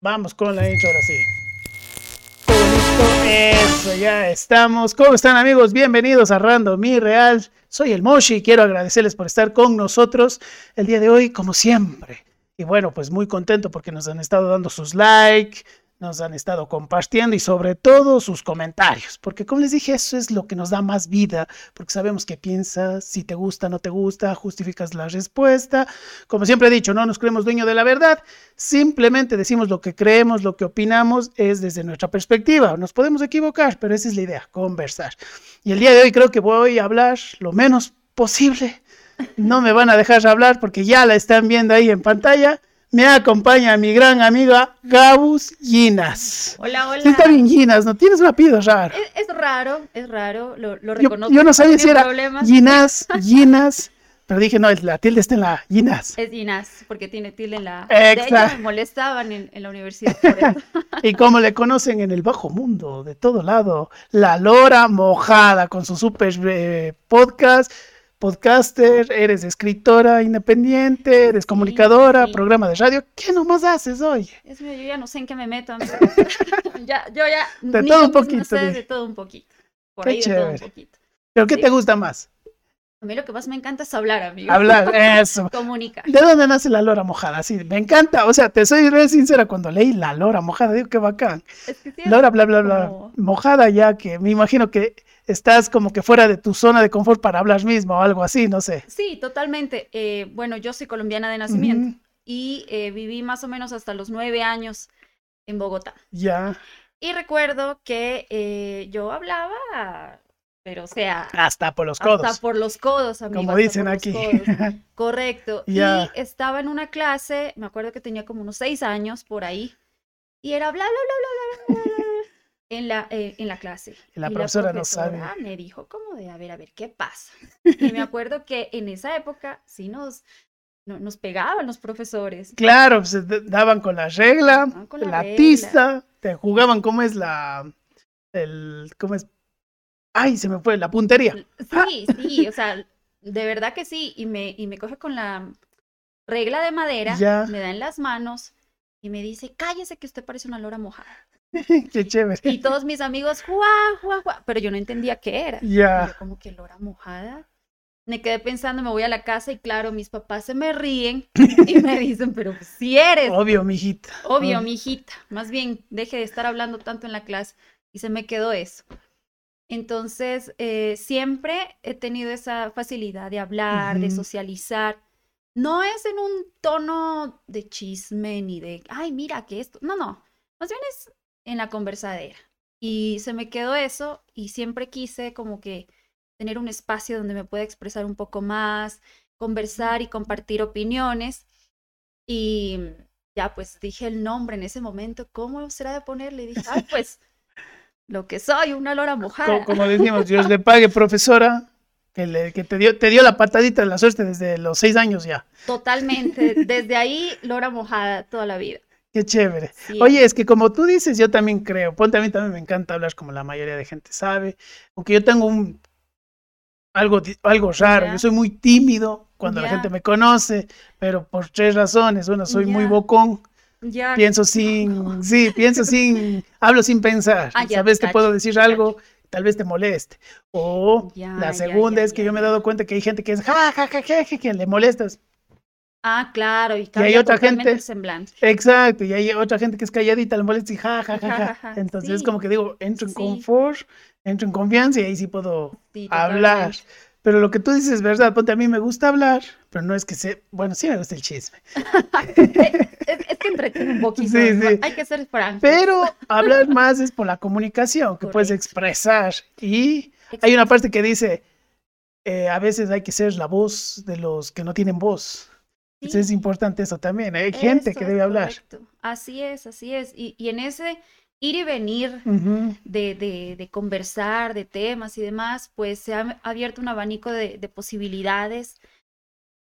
Vamos con la intro ahora sí. Eso, ya estamos. ¿Cómo están amigos? Bienvenidos a Random Mi Real. Soy el Moshi y quiero agradecerles por estar con nosotros el día de hoy, como siempre. Y bueno, pues muy contento porque nos han estado dando sus likes, nos han estado compartiendo y sobre todo sus comentarios, porque como les dije, eso es lo que nos da más vida, porque sabemos qué piensas, si te gusta, no te gusta, justificas la respuesta. Como siempre he dicho, no nos creemos dueño de la verdad, simplemente decimos lo que creemos, lo que opinamos es desde nuestra perspectiva. Nos podemos equivocar, pero esa es la idea, conversar. Y el día de hoy creo que voy a hablar lo menos posible. No me van a dejar hablar porque ya la están viendo ahí en pantalla me acompaña mi gran amiga Gabus Ginas. Hola, hola. Sí, está bien Ginas, ¿no? Tienes un apellido raro. Es, raro, es raro, lo, lo reconozco. Yo, no sabía si era Ginas, Ginas, pero dije, no, la tilde está en la Ginas. Es Ginas, porque tiene tilde en la... Exacto. me molestaban en, la universidad y como le conocen en el bajo mundo, de todo lado, la Lora Mojada, con su super eh, podcast podcaster, eres escritora independiente, eres comunicadora, programa de radio. ¿Qué nomás haces hoy? Es mío, yo ya no sé en qué me meto. ya, yo ya. De todo un poquito. de todo un poquito. Por ahí de todo un poquito. ¿Pero qué te gusta más? A mí lo que más me encanta es hablar, amigo. Hablar, eso. Comunicar. ¿De dónde nace la lora mojada? Sí, me encanta. O sea, te soy re sincera cuando leí la lora mojada, digo qué bacán. Es que lora, bla, bla, bla. Mojada ya que me imagino que estás como que fuera de tu zona de confort para hablar mismo o algo así, no sé. Sí, totalmente. Eh, bueno, yo soy colombiana de nacimiento y eh, viví más o menos hasta los nueve años en Bogotá. Ya. Y recuerdo que eh, yo hablaba, pero o sea... Hasta por los codos. Hasta por los codos, amigo. Como dicen aquí. Correcto. Y estaba en una clase, me acuerdo que tenía como unos seis años por ahí, y era bla, bla, bla, bla, bla, bla en la, eh, en la clase. la, profesora no sabe. me dijo, ¿cómo de, a ver, a ver, qué pasa? Y me acuerdo que en esa época sí nos, nos pegaban los profesores. Claro, se pues, daban con la regla, la, pista, te jugaban cómo es la, el, cómo es, ay, se me fue, la puntería. Sí, sí, o sea, de verdad que sí, y me, y me coge con la regla de madera, me da en las manos y me dice, cállese que usted parece una lora mojada. Qué chévere. Y todos mis amigos, ¡juá, juá, juá! Pero yo no entendía qué era. Ya. como que lora mojada. Me quedé pensando, me voy a la casa y claro, mis papás se me ríen y me dicen, pero si eres. Obvio, mijita. Obvio, mijita. Más bien, deje de estar hablando tanto en la clase. Y se me quedó eso. Entonces, eh, siempre he tenido esa facilidad de hablar, de socializar. No es en un tono de chisme ni de, ay, mira que esto. No, no. Más bien es en la conversadera. Y se me quedó eso y siempre quise como que tener un espacio donde me pueda expresar un poco más, conversar y compartir opiniones. Y ya pues dije el nombre en ese momento, ¿cómo será de ponerle? Y dije, ay, pues lo que soy, una lora mojada. Como, decimos, Dios le pague, profesora, que, le, que te, dio, te dio la patadita de la suerte desde los seis años ya. Totalmente, desde ahí lora mojada toda la vida. Qué chévere. Oye, es que como tú dices, yo también creo, ponte a mí también me encanta hablar como la mayoría de gente sabe, aunque yo tengo un algo, algo raro, yo soy muy tímido cuando la gente me conoce, pero por tres razones, una, soy muy bocón, pienso sin, sí, pienso sin, hablo sin pensar, ah, sabes, te puedo decir algo, tal vez te moleste, o la segunda es que yo me he dado cuenta que hay gente que es ja, ja, ja, ja, ja que le molestas, Ah, claro, y, hay otra gente. El semblante. Exacto, y hay otra gente que es calladita, le molesta y ja, ja, ja, ja. Entonces es como que digo, entro en confort, entro en confianza y ahí sí puedo hablar. Pero lo que tú dices es verdad, ponte a mí me gusta hablar, pero no es que se, bueno, sí me gusta el chisme. es, que entretiene un poquito, sí, sí. hay que ser franco. Pero hablar más es por la comunicación, que puedes expresar. Y hay una parte que dice, eh, a veces hay que ser la voz de los que no tienen voz es importante eso también. Hay gente que debe hablar. Así es, así es. Y, en ese ir y venir de, conversar, de temas y demás, pues se ha abierto un abanico de, posibilidades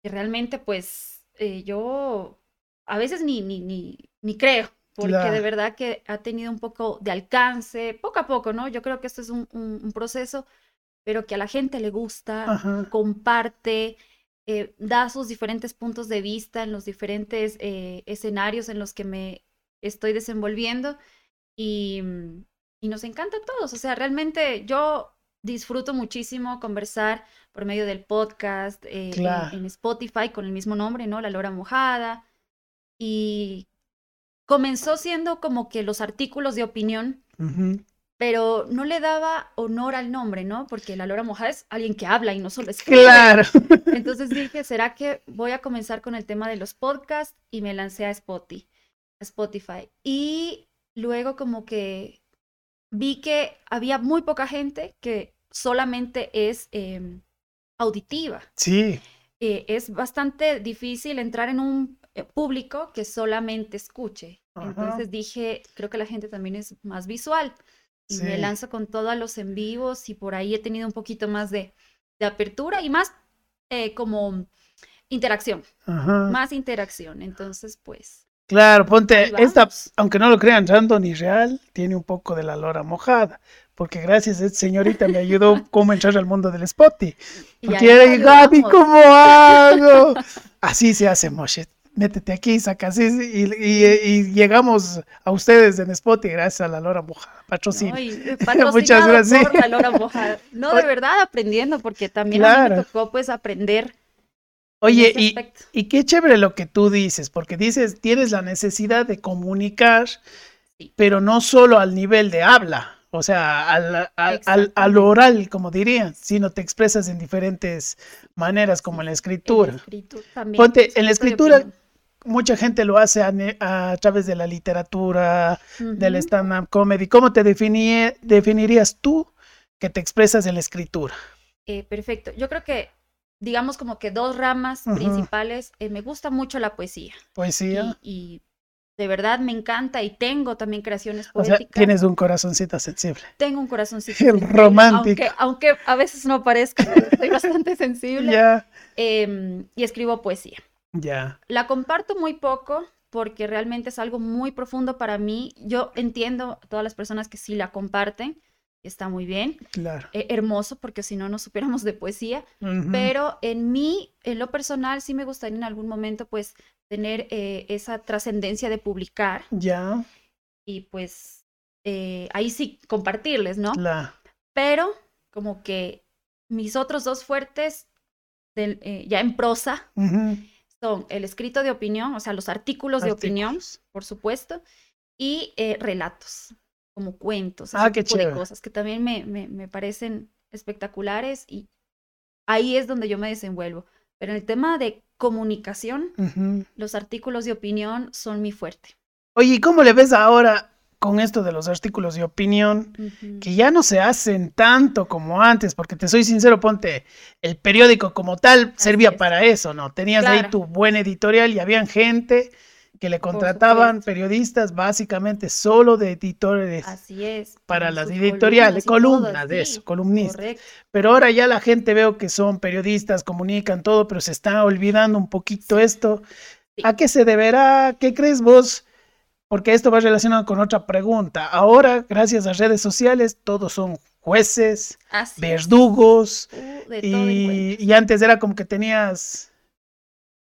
que realmente, pues, eh, yo a veces ni, ni, ni, ni creo, porque de verdad que ha tenido un poco de alcance, poco a poco, ¿no? Yo creo que esto es un, proceso, pero que a la gente le gusta, comparte eh, da sus diferentes puntos de vista en los diferentes eh, escenarios en los que me estoy desenvolviendo y, y nos encanta a todos. O sea, realmente yo disfruto muchísimo conversar por medio del podcast, eh, en, Spotify con el mismo nombre, ¿no? La Lora Mojada. Y comenzó siendo como que los artículos de opinión, pero no le daba honor al nombre, ¿no? Porque la Lora Mojada es alguien que habla y no solo escribe. Claro. Entonces dije, ¿será que voy a comenzar con el tema de los podcasts? Y me lancé a Spotify. A Spotify. Y luego como que vi que había muy poca gente que solamente es em, auditiva. Sí. Eh, es bastante difícil entrar en un eh, público que solamente escuche. Entonces dije, creo que la gente también es más visual. Y me lanzo con todos los en vivos y por ahí he tenido un poquito más de, apertura y más eh, como interacción. Más interacción. Entonces, pues Claro, ponte, esta, aunque no lo crean, Random y Real tiene un poco de la lora mojada, porque gracias a esta señorita me ayudó cómo entrar al mundo del Spotty. Porque Gaby, ¿cómo hago? Así se hace, Moshe. Métete aquí, saca así, y, llegamos a ustedes en Spotty gracias a la lora mojada. Patrocinio. Muchas gracias. la lora mojada. No, de verdad aprendiendo, porque también a mí me tocó pues aprender Oye, y, y, qué chévere lo que tú dices, porque dices, tienes la necesidad de comunicar, pero no solo al nivel de habla, o sea, al, al, al, oral, como diría, sino te expresas en diferentes maneras, como en la escritura. En la escritura también. Ponte, en la escritura, mucha gente lo hace a, través de la literatura, del stand-up comedy. ¿Cómo te definirías tú que te expresas en la escritura? Eh, perfecto. Yo creo que digamos como que dos ramas principales. Eh, me gusta mucho la poesía. Poesía. Y, de verdad me encanta y tengo también creaciones poéticas. O sea, tienes un corazoncito sensible. Tengo un corazoncito El romántico. Aunque, aunque, a veces no parezca, soy bastante sensible. Ya. Em, y escribo poesía. Ya. La comparto muy poco porque realmente es algo muy profundo para mí. Yo entiendo a todas las personas que sí la comparten está muy bien. Claro. Eh, hermoso, porque si no, no supiéramos de poesía. Pero en mí, en lo personal, sí me gustaría en algún momento, pues, tener eh, esa trascendencia de publicar. Ya. Y pues, eh, ahí sí compartirles, ¿no? Claro. Pero, como que mis otros dos fuertes, ya en prosa, son el escrito de opinión, o sea, los artículos, de opinión, por supuesto, y relatos como cuentos, ah, ese tipo de cosas que también me, me, parecen espectaculares y ahí es donde yo me desenvuelvo. Pero en el tema de comunicación, los artículos de opinión son mi fuerte. Oye, ¿y cómo le ves ahora con esto de los artículos de opinión, que ya no se hacen tanto como antes, porque te soy sincero, ponte, el periódico como tal servía para eso, ¿no? Tenías ahí tu buen editorial y habían gente que le contrataban periodistas básicamente solo de editores. Así es. Para las editoriales, columnas, de eso, columnistas. Pero ahora ya la gente veo que son periodistas, comunican todo, pero se está olvidando un poquito esto. ¿A qué se deberá? ¿Qué crees vos? Porque esto va relacionado con otra pregunta. Ahora, gracias a redes sociales, todos son jueces, verdugos, uh, y, y antes era como que tenías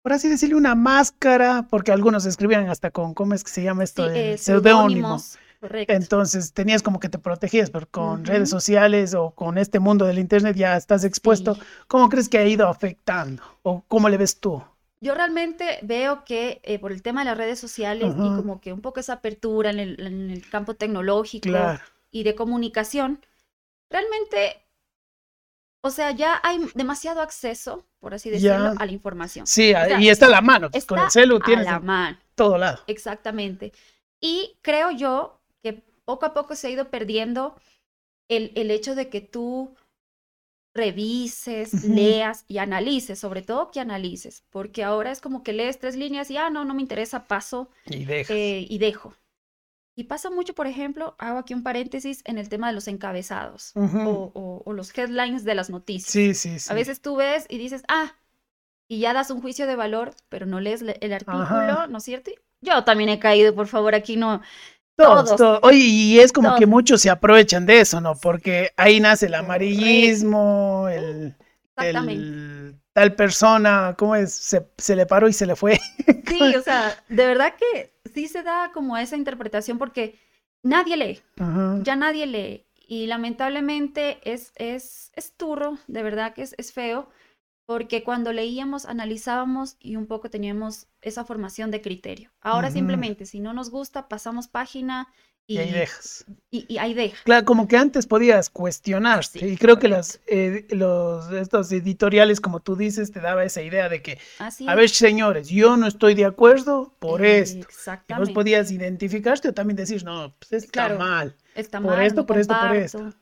por así decirle, una máscara, porque algunos escribían hasta con, ¿cómo es que se llama esto? Sí, seudónimo. Entonces tenías como que te protegías, pero con redes sociales o con este mundo del Internet ya estás expuesto. ¿Cómo crees que ha ido afectando? ¿O cómo le ves tú? Yo realmente veo que eh, por el tema de las redes sociales y como que un poco esa apertura en el, campo tecnológico y de comunicación, realmente o sea, ya hay demasiado acceso, por así decirlo, a la información. Sí, y está a la mano. Pues, con el celu tienes a la mano. todo lado. Exactamente. Y creo yo que poco a poco se ha ido perdiendo el, el hecho de que tú revises, leas y analices, sobre todo que analices, porque ahora es como que lees tres líneas y, ah, no, no me interesa, paso y, eh, y dejo. Y pasa mucho, por ejemplo, hago aquí un paréntesis en el tema de los encabezados o, los headlines de las noticias. Sí, sí, sí. A veces tú ves y dices, ah, y ya das un juicio de valor, pero no lees el artículo, ¿no es cierto? Yo también he caído, por favor, aquí no. Todos, todos. Oye, y es como que muchos se aprovechan de eso, ¿no? Porque ahí nace el amarillismo, el, tal persona, ¿cómo es? Se, se, le paró y se le fue. Sí, o sea, de verdad que sí se da como esa interpretación porque nadie lee, Ajá. ya nadie lee. Y lamentablemente es, es, es turro, de verdad que es, es feo, porque cuando leíamos, analizábamos y un poco teníamos esa formación de criterio. Ahora simplemente, si no nos gusta, pasamos página y, Y ahí dejas. y- y ahí deja. Claro, como que antes podías cuestionarte. Sí, y creo que las, eh, los, estos editoriales, como tú dices, te daba esa idea de que, Así a es. ver, señores, yo no estoy de acuerdo por esto. Y vos Exactamente. podías identificarte o también decir, no, pues esto está Claro. mal. Está por mal, esto, no por esto, por esto.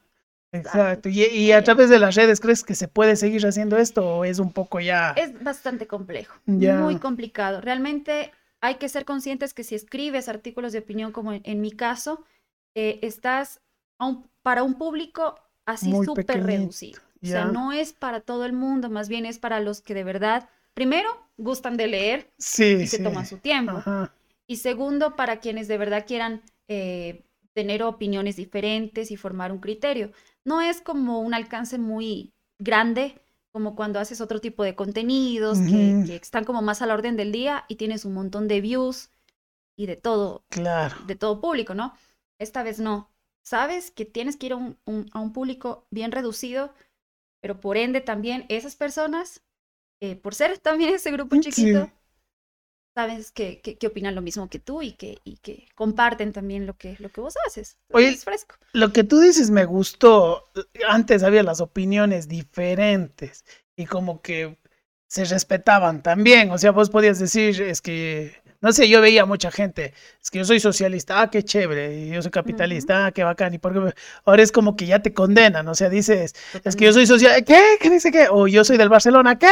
Exacto. Y, y a través de las redes, ¿crees que se puede seguir haciendo esto o es un poco ya... Es bastante complejo, Ya. muy complicado. Realmente hay que ser conscientes que si escribes artículos de opinión, como en, en mi caso, eh, estás un- para un público así súper reducido. O sea, no es para todo el mundo, más bien es para los que de verdad, primero, gustan de leer Sí, y se toman su tiempo. Ajá. Y segundo, para quienes de verdad quieran eh, tener opiniones diferentes y formar un criterio. No es como un alcance muy grande, como cuando haces otro tipo de contenidos que, están como más a la orden del día y tienes un montón de views y de todo, Claro. de todo público, ¿no? Esta vez no. Sabes que tienes que ir a un, un- a un público bien reducido, pero por ende también esas personas, eh, por ser también ese grupo Sí. Sabes que, que, que opinan lo mismo que tú y que, y que comparten también lo que, lo que vos haces. Oye, es fresco. Lo que tú dices me gustó. Antes había las opiniones diferentes y como que se respetaban también. O sea, vos podías decir, es que, no sé, yo veía mucha gente, es que yo soy socialista, ah, qué chévere, y yo soy capitalista, ah, qué bacán. Y porque ahora es como que ya te condenan, o sea, dices, es que yo soy social, ¿qué? ¿Qué dice qué? O yo soy del Barcelona, ¿qué?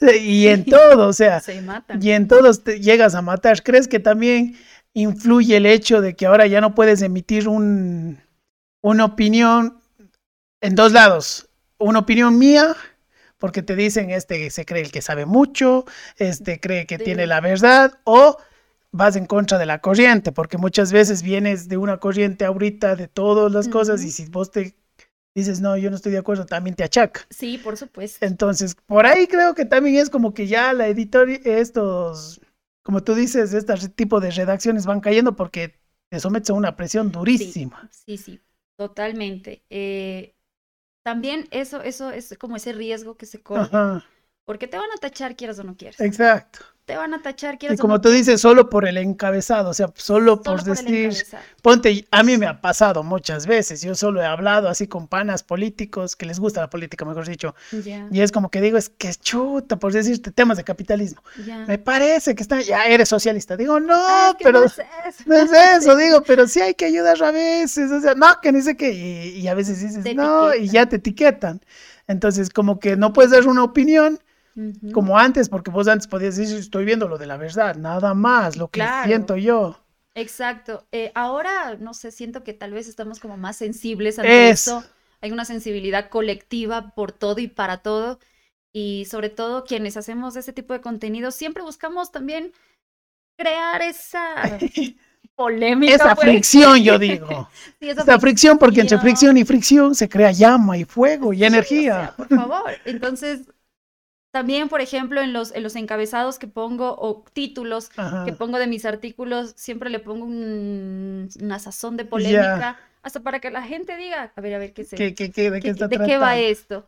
Y en todo, o sea, Se matan. y en todos te llegas a matar. ¿Crees que también influye el hecho de que ahora ya no puedes emitir un, una opinión en dos lados? Una opinión mía, porque te dicen, este se cree el que sabe mucho, este cree que Sí. tiene la verdad, o vas en contra de la corriente, porque muchas veces vienes de una corriente ahorita de todas las cosas y si vos te dices, no, yo no estoy de acuerdo, también te achaca. Sí, por supuesto. Entonces, por ahí creo que también es como que ya la editorial, estos, como tú dices, este tipo de redacciones van cayendo porque te sometes a una presión durísima. Sí, sí, totalmente. Eh, también eso, eso es como ese riesgo que se corre, porque te van a tachar quieras o no quieras. exacto. Te van a tachar Y quieras o como no tú dices, solo por el encabezado, o sea, solo por solo por el decir, ponte, a mí me ha pasado muchas veces, yo solo he hablado así con panas políticos, que les gusta la política, mejor dicho, y es como que digo, es que es chuta, por decirte temas de capitalismo. Me parece que está, ya eres socialista. Digo, no, Ah, pero... no es eso. No es eso, digo, pero sí hay que ayudar a veces, o sea, no, que ni sé qué, y, y a veces dices, Te no, y ya te etiquetan. Entonces, como que no puedes dar una opinión Ujú. como antes, porque vos antes podías decir, estoy viendo lo de la verdad, nada más, lo que Claro. siento yo. Exacto. Eh, ahora, no sé, siento que tal vez estamos como más sensibles ante Eso. eso. Hay una sensibilidad colectiva por todo y para todo. Y sobre todo quienes hacemos ese tipo de contenido, siempre buscamos también crear esa polémica. Esa pues. fricción, yo digo. Sí, esa Esa fricción, porque entre fricción. fricción y fricción se crea llama y fuego y Sí, o energía. sea, por favor. Entonces, también, por ejemplo, en los, en los encabezados que pongo o títulos Ajá. que pongo de mis artículos, siempre le pongo un- una sazón de polémica, hasta para que la gente diga, a ver, a ver qué se, ¿Qué, qué, qué- de qué qué- de qué va esto.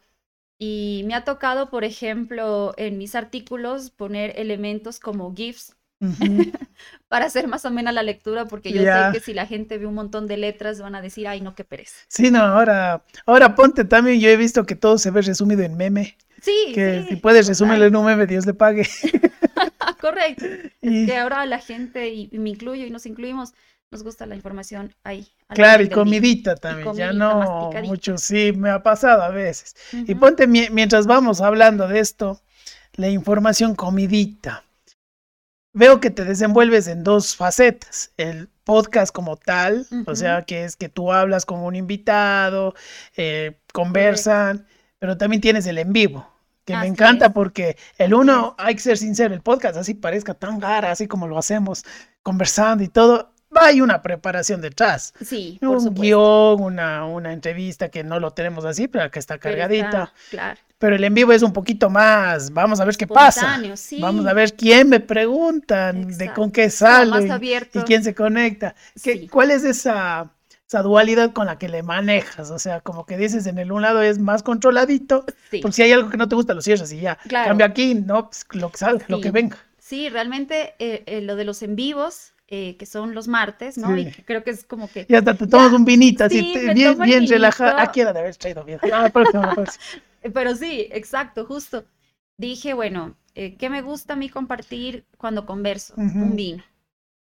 Y me ha tocado, por ejemplo, en mis artículos poner elementos como GIFs Para hacer más amena la lectura, porque yo sé que si la gente ve un montón de letras van a decir, ay, no, qué pereza. Sí, no, ahora, ahora ponte también, yo he visto que todo se ve resumido en meme, Sí, que sí, si puedes resumirlo en un meme, Dios le pague. Correcto. Y- que ahora la gente, y, y me incluyo y nos incluimos, nos gusta la información ahí. Claro, y día. comidita también, ya comidita no mucho, sí, me ha pasado a veces. Y ponte, mie- mientras vamos hablando de esto, la información comidita. Veo que te desenvuelves en dos facetas, el podcast como tal, o sea, que es que tú hablas con un invitado, eh, conversan, pero también tienes el en vivo, que me encanta es. porque el uno, hay que ser sincero, el podcast así parezca tan gara, así como lo hacemos, conversando y todo, hay una preparación detrás. Sí, Un guion, una, una entrevista que no lo tenemos así, pero que está cargadita. está- claro. Pero el en vivo es un poquito más, vamos a ver qué pasa. Sí. Vamos a ver quién me preguntan, de con qué sale y quién se conecta. ¿Qué, ¿Cuál es esa, esa dualidad con la que le manejas? O sea, como que dices, en el un lado es más controladito, porque si hay algo que no te gusta, lo cierras y ya. Cambio aquí, no, pues, lo que salga, lo que venga. Sí, realmente eh, eh, lo de los en vivos, eh, que son los martes, ¿no? Y creo que es como que... Ya te tomas un vinito, así, bien, bien relajado. Aquí era de haber traído bien. Ah, Pero sí, exacto, justo. Dije, bueno, ¿qué me gusta a mí compartir cuando converso? Un vino.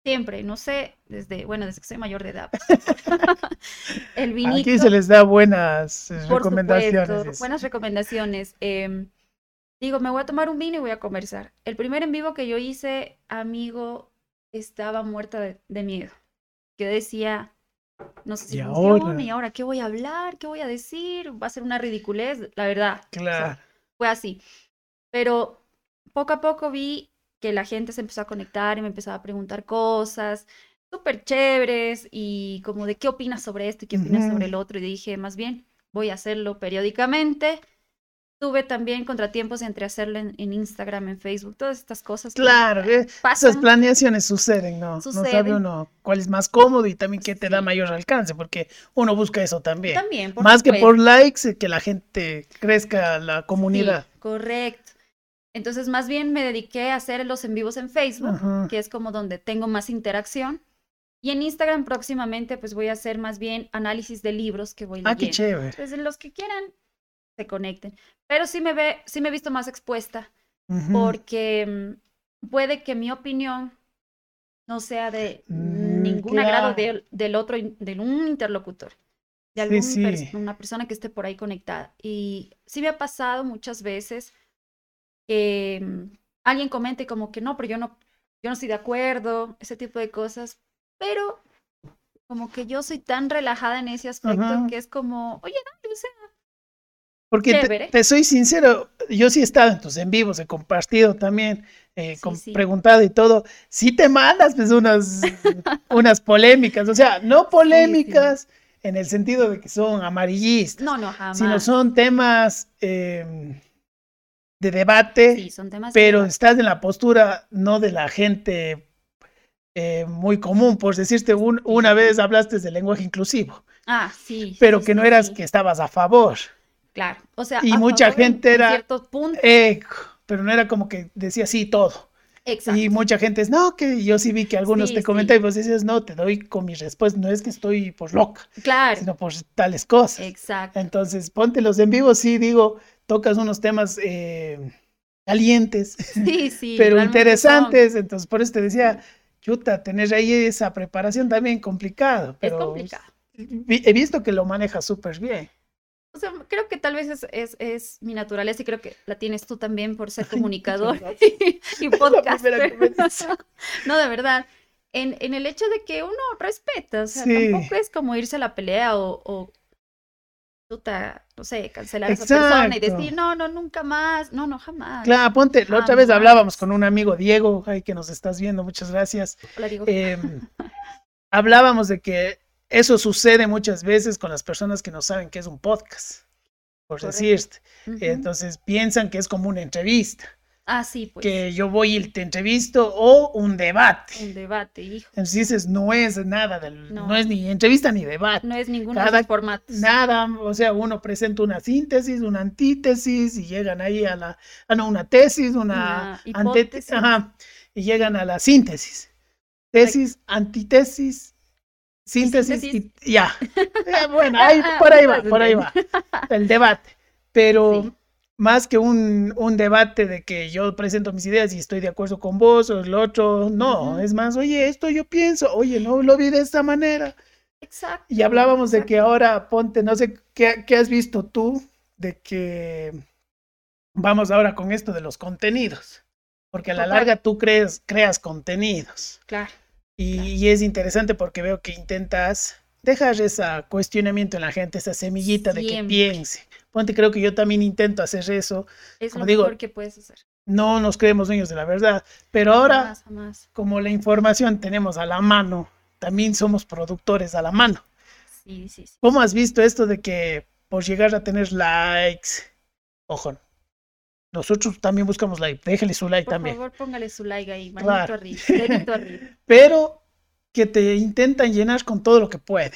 Siempre, no sé, desde, bueno, desde que soy mayor de edad. el vinito. Aquí se les da buenas recomendaciones. buenas recomendaciones. Eh, Digo, me voy a tomar un vino y voy a conversar. El primer en vivo que yo hice, amigo, estaba muerta de, miedo. Yo decía, no sé si ¿Y ahora? ¿y ahora qué voy a hablar? ¿Qué voy a decir? Va a ser una ridiculez, la verdad. Claro. fue así. Pero poco a poco vi que la gente se empezó a conectar y me empezaba a preguntar cosas súper chéveres y como de qué opinas sobre esto y qué opinas sobre el otro. Y dije, más bien, voy a hacerlo periódicamente tuve también contratiempos entre hacerlo en, Instagram, en Facebook, todas estas cosas. Claro, eh, esas planeaciones suceden, ¿no? No sabe uno cuál es más cómodo y también qué te da mayor alcance, porque uno busca eso también. También, Más que por likes, eh, que la gente crezca la comunidad. correcto. Entonces, más bien me dediqué a hacer los en vivos en Facebook, que es como donde tengo más interacción. Y en Instagram próximamente, pues voy a hacer más bien análisis de libros que voy leyendo. Ah, qué chévere. Entonces, los que quieran se conecten. Pero sí me ve, sí me he visto más expuesta porque mm, puede que mi opinión no sea de mm, ningún agrado del, otro, de un interlocutor, de alguna una persona que esté por ahí conectada. Y sí me ha pasado muchas veces que mm, alguien comente como que no, pero yo no, yo no estoy de acuerdo, ese tipo de cosas, pero como que yo soy tan relajada en ese aspecto que es como, oye, no, o sea, porque te, soy sincero, yo sí he estado en tus en vivos, he compartido también, eh, preguntado y todo. Sí te mandas pues unas, unas polémicas, o sea, no polémicas en el sentido de que son amarillistas. No, no, jamás. Sino son temas em, de debate, son temas pero estás en la postura no de la gente eh, muy común. Por decirte, una vez hablaste del lenguaje inclusivo. Ah, sí. Pero que no eras que estabas a favor. Claro, o sea, y mucha gente era, pero no era como que decía sí todo. Exacto. Y mucha gente es, no, que yo sí vi que algunos te comentan y vos dices, no, te doy con mi respuesta, no es que estoy por loca, claro. sino por tales cosas. Exacto. Entonces, ponte los en vivo, sí, digo, tocas unos temas eh, calientes, sí, sí, pero interesantes, entonces por eso te decía, chuta, tener ahí esa preparación también complicado. Pero es complicado. He visto que lo manejas súper bien. O sea, creo que tal vez es, es, es, mi naturaleza y creo que la tienes tú también por ser comunicador y, podcaster. no, de verdad. En, en, el hecho de que uno respeta, o sea, tampoco es como irse a la pelea o, o no sé, cancelar a esa persona y decir, no, no, nunca más, no, no, jamás. Claro, ponte, la otra vez hablábamos con un amigo, Diego, ay, que nos estás viendo, muchas gracias. Hola, Diego. Em, hablábamos de que eso sucede muchas veces con las personas que no saben qué es un podcast, por decirte. Entonces piensan que es como una entrevista. Ah, sí, pues. Que yo voy y te entrevisto o un debate. Un debate, hijo. Entonces dices, no es nada del, no. es ni entrevista ni debate. No es los formatos. Nada, o sea, uno presenta una síntesis, una antítesis y llegan ahí a la, ah, no, una tesis, una, antítesis, ajá, y llegan a la síntesis. Tesis, antítesis, Síntesis, y ya. Eh, bueno, ahí, ah, por ahí va, por ahí va. El debate. Pero más que un, un, debate de que yo presento mis ideas y estoy de acuerdo con vos o el otro, no, es más, oye, esto yo pienso, oye, no lo vi de esta manera. Exacto. Y hablábamos de que ahora, ponte, no sé, ¿qué, ¿qué, has visto tú de que vamos ahora con esto de los contenidos? Porque a la larga tú crees, creas contenidos. Claro. Y, es interesante porque veo que intentas dejar ese cuestionamiento en la gente, esa semillita de que piense. Ponte, creo que yo también intento hacer eso. Es lo digo, mejor que puedes hacer. No nos creemos dueños de la verdad, pero ahora, como la información tenemos a la mano, también somos productores a la mano. Sí, sí, sí. ¿Cómo has visto esto de que por llegar a tener likes Ojo, nosotros también buscamos like. Déjale su like Por también. favor, póngale su like ahí, manito Claro. arriba, dedito arriba. Pero que te intentan llenar con todo lo que pueden.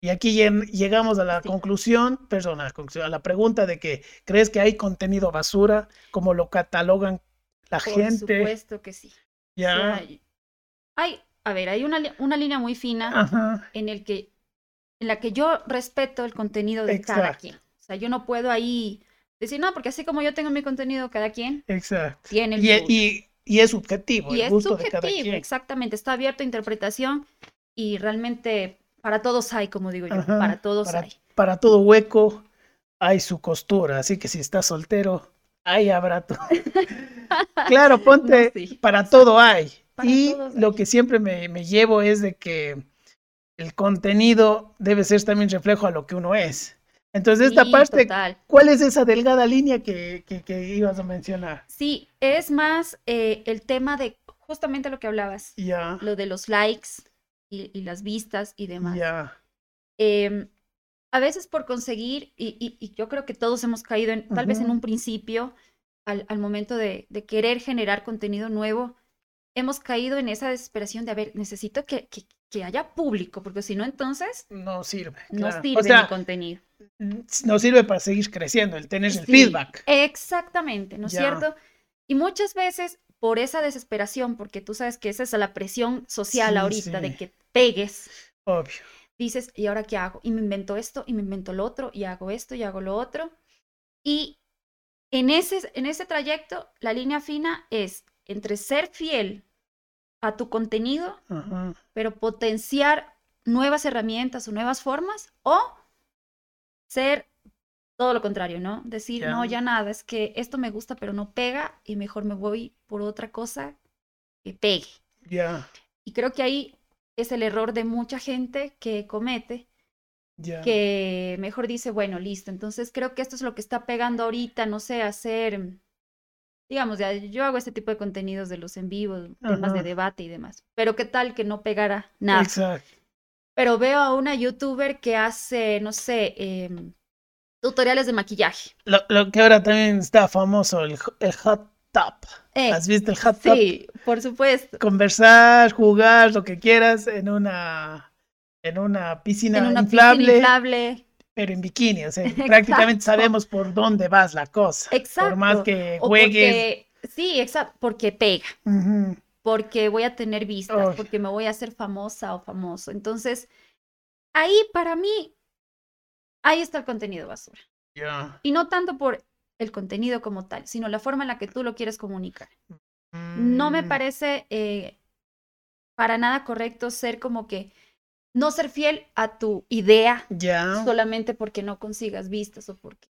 Y aquí llegamos a la Sí. conclusión, perdón, a la, conclusión, a la pregunta de que crees que hay contenido basura, como lo catalogan la Por gente. supuesto que sí. Ya. hay, a ver, hay una, una línea muy fina Ajá. en el que en la que yo respeto el contenido de cada quien. O sea, yo no puedo ahí decir, no, porque así como yo tengo mi contenido, cada quien Exacto. tiene el Y, suyo". y, y es subjetivo, Y el es gusto de cada subjetivo, quien. exactamente, está abierto a interpretación y realmente para todos hay, como digo yo, Ajá, para todos para, hay. para todo hueco hay su costura, así que si estás soltero, ahí habrá tu... claro, ponte, No, sí. para todo hay. Para y lo hay. que siempre me, me llevo es de que el contenido debe ser también reflejo a lo que uno es. Entonces, esta parte, total. ¿cuál es esa delgada línea que, que, que ibas a mencionar? Sí, es más eh, el tema de justamente lo que hablabas, Ya, lo de los likes y, y las vistas y demás. ya, Em, a veces por conseguir, y, y- y yo creo que todos hemos caído en, tal vez en un principio, al, al momento de, de querer generar contenido nuevo, hemos caído en esa desesperación de, a ver, necesito que, que- que haya público, porque si no, entonces no sirve. no claro. sirve o sea, mi contenido. no sirve para seguir creciendo, el tener el Sí, feedback. Exactamente, ¿no es cierto? Y muchas veces por esa desesperación, porque tú sabes que esa es la presión social Sí, ahorita de sí. que pegues, Obvio. dices, ¿y ahora qué hago? Y me invento esto, y me invento lo otro, y hago esto, y hago lo otro. Y en ese, en ese trayecto, la línea fina es entre ser fiel a tu contenido, Ajá. pero potenciar nuevas herramientas o nuevas formas, o ser todo lo contrario, ¿no? Decir, no, ya nada, es que esto me gusta, pero no pega, y mejor me voy por otra cosa que pegue. Ya, Y creo que ahí es el error de mucha gente que comete, que mejor dice, bueno, listo, entonces creo que esto es lo que está pegando ahorita, no sé, hacer, digamos, ya, yo hago este tipo de contenidos de los en vivos, temas de debate y demás, pero qué tal que no pegara nada. Exacto. Pero veo a una youtuber que hace, no sé, em, tutoriales de maquillaje. Lo, lo que ahora también está famoso, el, hot tub. Eh, ¿Has visto el hot tub? sí, por supuesto. Conversar, jugar, lo que quieras en una, en una piscina En una inflable, piscina inflable. Pero en bikini. O sea, prácticamente Exacto. sabemos por dónde vas la cosa. Por más Exacto. que juegues. porque, sí, exacto, porque pega. Porque voy a tener vistas, porque me voy a hacer famosa o famoso. Entonces, ahí para mí, ahí está el contenido basura. ya. Y no tanto por el contenido como tal, sino la forma en la que tú lo quieres comunicar. No me Mm, parece eh, para nada correcto ser como que no ser fiel a tu idea Ya. solamente porque no consigas vistas o porque,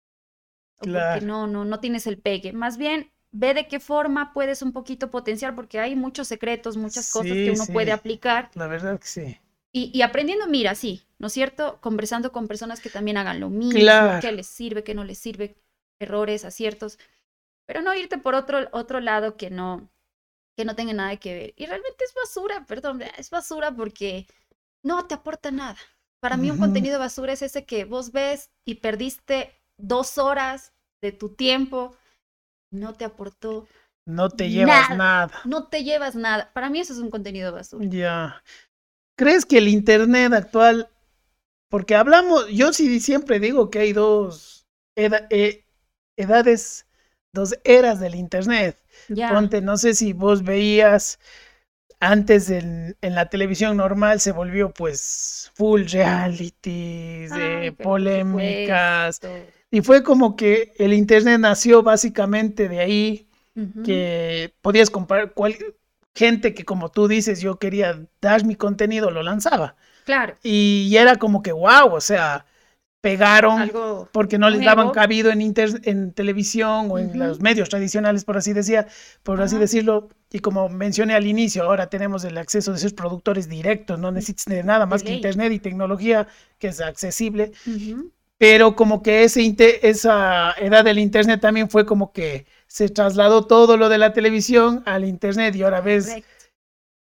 o porque Claro. no, no, no tienes el pegue. Más bien, ve de qué forma puedes un poquito potenciar, porque hay muchos secretos, muchas cosas Sí, que uno puede sí. aplicar. La verdad que sí. Y, y aprendiendo, mira, sí, ¿no es cierto? Conversando con personas que también hagan lo mismo, Claro. qué les sirve, qué no les sirve, errores, aciertos, pero no irte por otro, otro lado que no, que no tenga nada que ver. Y realmente es basura, perdón, es basura porque no te aporta nada. Para mí un contenido basura es ese que vos ves y perdiste dos horas de tu tiempo, no te aportó, No te llevas Nada. nada. no te llevas nada. Para mí eso es un contenido basura. Ya. ¿Crees que el internet actual, porque hablamos, yo sí siempre digo que hay dos eh, edades, dos eras del internet. Ya. Ponte, no sé si vos veías antes en, en la televisión normal se volvió pues full realities, Ay, eh, polémicas. Y fue como que el internet nació básicamente de ahí que podías comprar cual, gente que como tú dices yo quería dar mi contenido lo lanzaba. Claro, y era como que wow o sea pegaron algo porque no les daban cabido en inter- en televisión o en los medios tradicionales por así decía por así decirlo. Y como mencioné al inicio ahora tenemos el acceso de ser productores directos no necesitas de nada más que ley. internet y tecnología que es accesible. Pero como que ese esa edad del internet también fue como que se trasladó todo lo de la televisión al internet y ahora ves Correcto.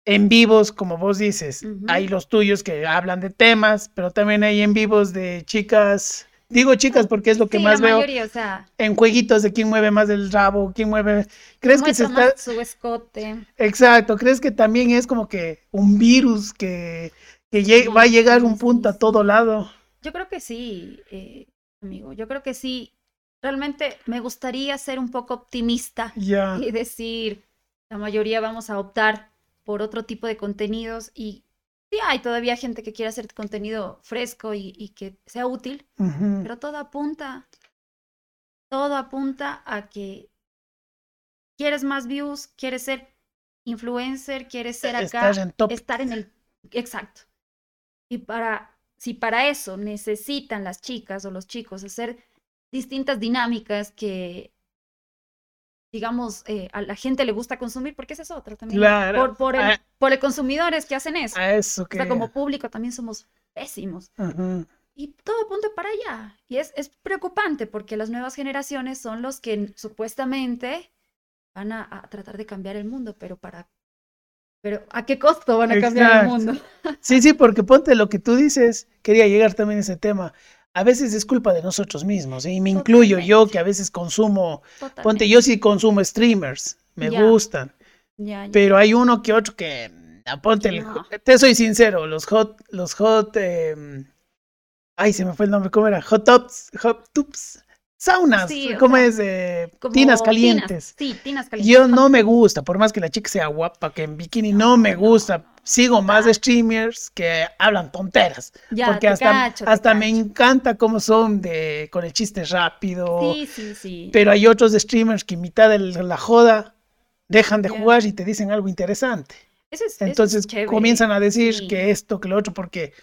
En vivos, como vos dices, hay los tuyos que hablan de temas, pero también hay en vivos de chicas Digo chicas porque es lo que Sí, más la veo mayoría, o sea, en jueguitos de quién mueve más el rabo, quién mueve... ¿Crees que se está... su escote. Exacto, ¿crees que también es como que un virus que, va a llegar un punto a todo lado? Yo creo que sí, eh, amigo. Yo creo que sí. Realmente me gustaría ser un poco optimista Ya. y decir, la mayoría vamos a optar por otro tipo de contenidos y sí hay todavía gente que quiere hacer contenido fresco y, y que sea útil, pero todo apunta, todo apunta a que quieres más views, quieres ser influencer, quieres ser acá, Estás en top. estar en el... Exacto. Y para, si para eso necesitan las chicas o los chicos hacer distintas dinámicas que, digamos, eh, a la gente le gusta consumir, porque esa es otra también. Claro. Por, por, el, A, por el consumidores que hacen eso. a eso O sea, como público también somos pésimos. Y todo apunta para allá. Y es, es preocupante porque las nuevas generaciones son los que supuestamente van a, a tratar de cambiar el mundo, pero para... Pero ¿a qué costo van a cambiar el mundo? Sí, sí, porque ponte lo que tú dices, quería llegar también a ese tema. A veces es culpa de nosotros mismos, ¿eh? y me incluyo yo que a veces consumo, ponte, yo sí consumo streamers, me Ya. gustan, Ya, ya. pero hay uno que otro que, ah, ponte, el- te soy sincero, los hot, los hot, em, ay, se me fue el nombre, ¿cómo era? Hot tubs, hot tubs, saunas, Sí, ¿cómo sea, es? Eh, Como tinas calientes. sí, tinas calientes. Yo no me gusta, por más que la chica sea guapa, que en bikini no me gusta. Sigo más streamers que hablan tonteras. Ya, porque hasta, cacho, hasta me encanta cómo son de con el chiste rápido. Sí, sí, sí. Pero hay otros streamers que en mitad de la joda dejan de jugar y te dicen algo interesante. Eso es- eso es Entonces comienzan a decir Sí. que esto, que lo otro, porque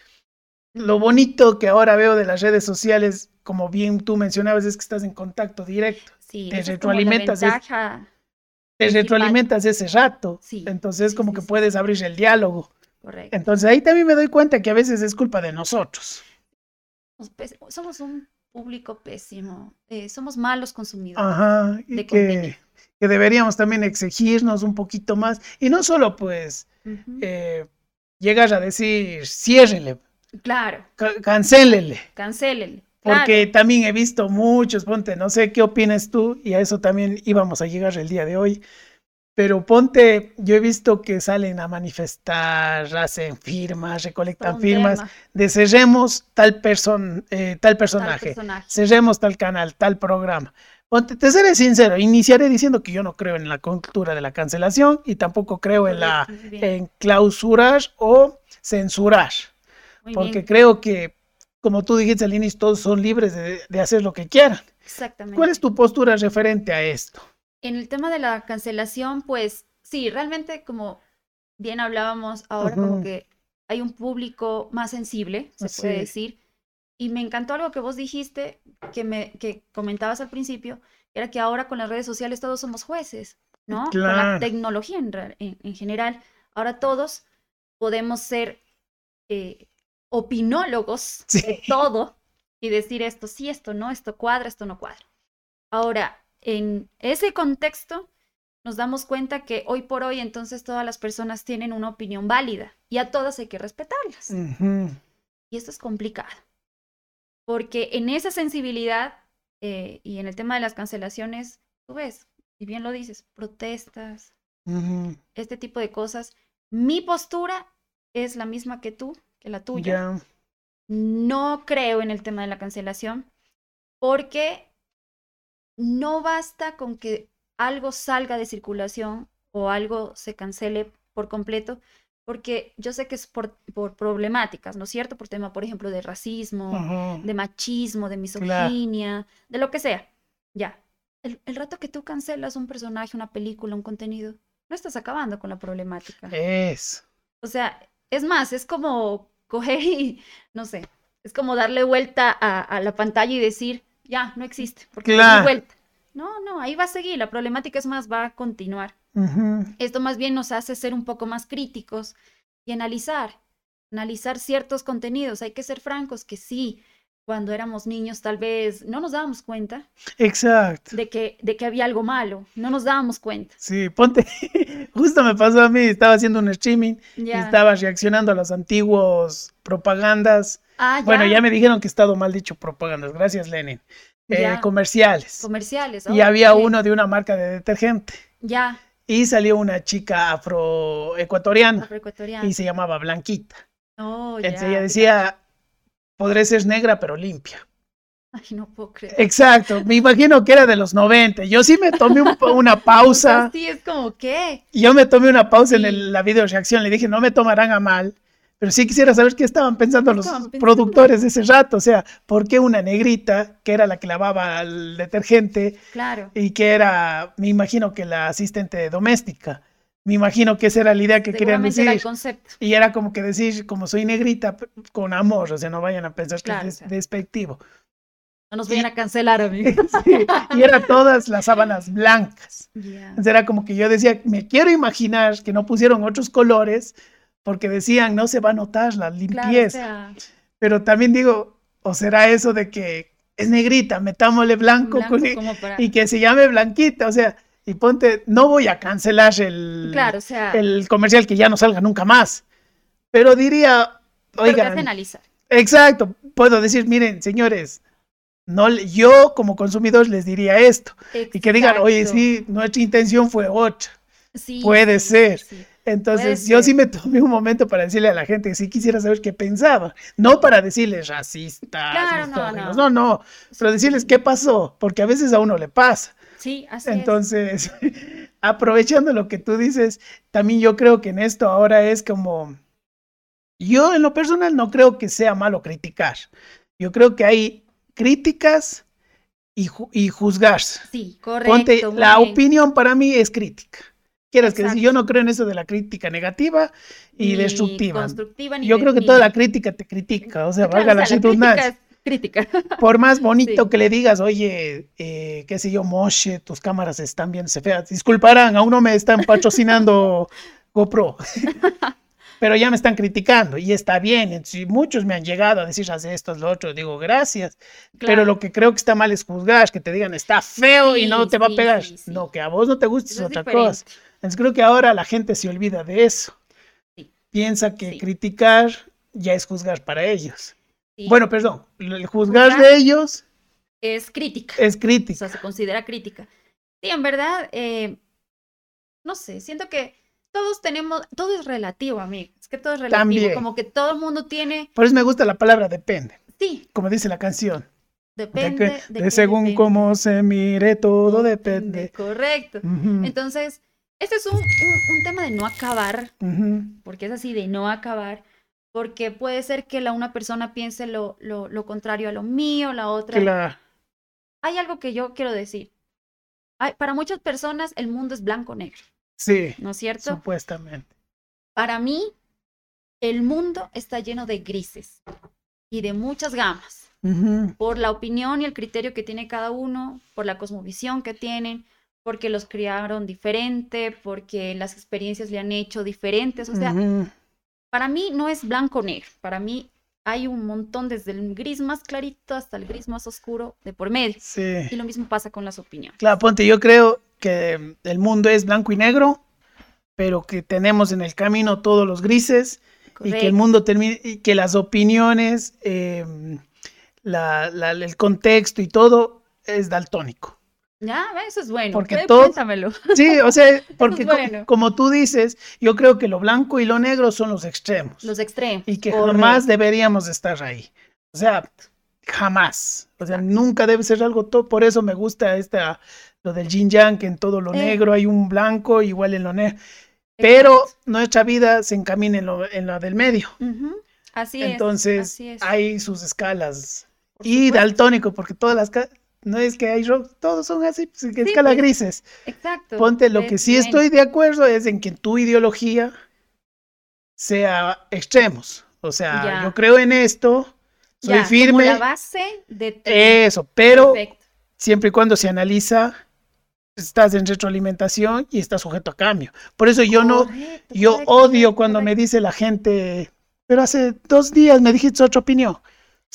lo bonito que ahora veo de las redes sociales, como bien tú mencionabas, es que estás en contacto directo. Sí, te retroalimentas, es-. Te retroalimentas ese rato. Sí, Entonces sí, como que puedes abrir el diálogo. Correcto. Entonces ahí también me doy cuenta que a veces es culpa de nosotros. Somos un público pésimo. eh, somos malos consumidores. Ajá. Y de que, que deberíamos también exigirnos un poquito más. Y no solo pues Ujú. eh, llegar a decir ciérrele, Claro, ca- cancélele. cancélele. Porque Claro. también he visto muchos, ponte, no sé qué opinas tú, y a eso también íbamos a llegar el día de hoy. Pero ponte, yo he visto que salen a manifestar, hacen firmas, recolectan firmas, tema, de cerremos tal, person, eh, tal tal personaje, personaje. cerremos tal canal, tal programa. Ponte, te seré sincero, iniciaré diciendo que yo no creo en la cultura de la cancelación y tampoco creo en la en clausurar o censurar, muy porque bien, creo que, como tú dijiste al inicio, todos son libres de, de hacer lo que quieran. Exactamente. ¿Cuál es tu postura referente a esto? En el tema de la cancelación, pues sí, realmente como bien hablábamos ahora, como que hay un público más sensible, se Así puede decir. Y me encantó algo que vos dijiste, que me que comentabas al principio, era que ahora con las redes sociales todos somos jueces, ¿no? Con la tecnología en, ra- en- en general, ahora todos podemos ser eh, opinólogos Sí. de todo y decir esto sí, esto no, esto cuadra, esto no cuadra. Ahora, en ese contexto, nos damos cuenta que hoy por hoy entonces todas las personas tienen una opinión válida y a todas hay que respetarlas. Y esto es complicado, porque en esa sensibilidad eh, y en el tema de las cancelaciones, tú ves, y bien lo dices, protestas, este tipo de cosas, mi postura es la misma que tú, que la tuya. Ya. No creo en el tema de la cancelación porque no basta con que algo salga de circulación o algo se cancele por completo, porque yo sé que es por, por problemáticas, ¿no es cierto? Por tema, por ejemplo, de racismo, de machismo, de Claro. misoginia, de lo que sea. Ya. El, el rato que tú cancelas un personaje, una película, un contenido, no estás acabando con la problemática. Es. O sea, es más, es como coger y, no sé, es como darle vuelta a, a la pantalla y decir, ya, no existe, porque Claro. vuelta. No, no, ahí va a seguir, la problemática es más, va a continuar. Esto más bien nos hace ser un poco más críticos y analizar, analizar ciertos contenidos. Hay que ser francos que sí, cuando éramos niños tal vez no nos dábamos cuenta Exacto. de que, de que había algo malo, no nos dábamos cuenta. Sí, ponte, justo me pasó a mí, estaba haciendo un streaming y estaba reaccionando a las antiguos propagandas. Ah, Bueno, ya me dijeron que he estado mal dicho propagandas, gracias Lenin. Eh, comerciales. Comerciales. Y oh, había ok. uno de una marca de detergente. Ya, Y salió una chica afroecuatoriana afroecuatoriano. y se llamaba Blanquita. Oh, Entonces ya, ella ya. Podré ser negra pero limpia. Ay, no puedo creer. Exacto, me imagino que era de los 90. Yo sí me tomé un- una pausa. sí, es como, ¿qué? Yo me tomé una pausa en el- la video reacción. Le dije, no me tomarán a mal. Pero sí quisiera saber qué estaban pensando ¿Qué los pensando? productores de ese rato. O sea, ¿por qué una negrita, que era la que lavaba el detergente Claro. y que era, me imagino que la asistente doméstica? Me imagino que esa era la idea que querían Seguramente era el decir. concepto. Y era como que decir, como soy negrita, con amor. O sea, no vayan a pensar que Claro, es o sea. despectivo. No nos vayan a cancelar, amigos. Sí, y era todas las sábanas blancas. Ya. Entonces era como que yo decía, me quiero imaginar que no pusieron otros colores porque decían, no se va a notar la Claro, o limpieza. sea, Pero también digo, o será eso de que es negrita, metámosle blanco, blanco con como para... y que se llame blanquita. O sea, y ponte, no voy a cancelar el, Claro, o sea, el comercial que ya no salga nunca más. Pero diría, pero oigan, analizar. exacto, puedo decir, miren, señores, no, yo como consumidor les diría esto. Y que digan, oye, sí, nuestra intención fue otra. Sí, puede sí, ser. sí. Entonces, yo sí me tomé un momento para decirle a la gente que sí quisiera saber qué pensaba. No para decirles racistas, Claro, no, no. no, no, pero decirles qué pasó, porque a veces a uno le pasa. Sí, así es. Entonces, aprovechando lo que tú dices, también yo creo que en esto ahora es como, yo en lo personal no creo que sea malo criticar. Yo creo que hay críticas y, ju- y juzgar. Sí, correcto. Ponte, la bien. opinión para mí es crítica. Quieras que decir, yo no creo en eso de la crítica negativa y Ni destructiva. constructiva, ni Yo creo que ni- toda la crítica te critica, o sea, Claro, valga o la sea, redundancia. Crítica. Por más bonito Sí. que le digas, oye, eh, qué sé yo, Moshe, tus cámaras están bien feas. Disculparán, aún no me están patrocinando GoPro. Pero ya me están criticando y está bien. Muchos me han llegado a decir, haz esto, haz lo otro. Digo, gracias. Pero lo que creo que está mal es juzgar, que te digan, está feo y no Sí, te va a pegar. No, que a vos no te guste es otra diferente. cosa. Entonces creo que ahora la gente se olvida de eso. Piensa que criticar ya es juzgar para ellos. Sí, Bueno, perdón, el juzgar Juzgar. de ellos es crítica. es O crítica. sea, se considera crítica. Sí, en verdad, eh, no sé, siento que todos tenemos, todo es relativo, amigo. Es que todo es relativo. También. Como que todo el mundo tiene, Por eso me gusta la palabra depende, sí, como dice la canción. De, depende. que- de de qué según depende. cómo se mire, todo depende. Correcto. Entonces, este es un, un- un tema de no acabar, porque es así, de no acabar, porque puede ser que la una persona piense lo, lo, lo contrario a lo mío, la otra. Claro. Hay algo que yo quiero decir. Hay- para muchas personas el mundo es blanco-negro, Sí, ¿no es cierto? supuestamente. Para mí, el mundo está lleno de grises y de muchas gamas, por la opinión y el criterio que tiene cada uno, por la cosmovisión que tienen, porque los criaron diferente, porque las experiencias le han hecho diferentes. O sea. Para mí no es blanco-negro, para mí hay un montón desde el gris más clarito hasta el gris más oscuro de por medio. Sí. Y lo mismo pasa con las opiniones. Claro, ponte, yo creo que el mundo es blanco y negro, pero que tenemos en el camino todos los grises y que el mundo termine, y que las opiniones, eh, la- la- el contexto y todo es daltónico. Ya, eso es bueno. Porque todo- Cuéntamelo. Sí, o sea, porque bueno. como tú dices, yo creo que lo blanco y lo negro son los extremos Los extremos. y que correcto. jamás deberíamos estar ahí. O sea, jamás. O sea, nunca debe ser algo todo. Por eso me gusta esta lo del yin yang, que en todo lo Eh. negro hay un blanco, igual en lo negro. Pero Exacto. nuestra vida se encamina en lo, en lo del medio. Ujú, Así es. Entonces, hay sus escalas. Por Y supuesto. daltónico, porque todas las... No es que hay rock, todos son así, pues, que escala pues, grises. Exacto. Ponte, lo que sí estoy de acuerdo es en que tu ideología sea extremos. O sea, Ya. yo creo en esto, soy ya, como firme, la base de tu- eso, pero Perfecto. siempre y cuando se analiza, estás en retroalimentación y estás sujeto a cambio. Por eso yo no, yo correcto, odio correcto, cuando me dice la gente, pero hace dos días me dijiste otra opinión.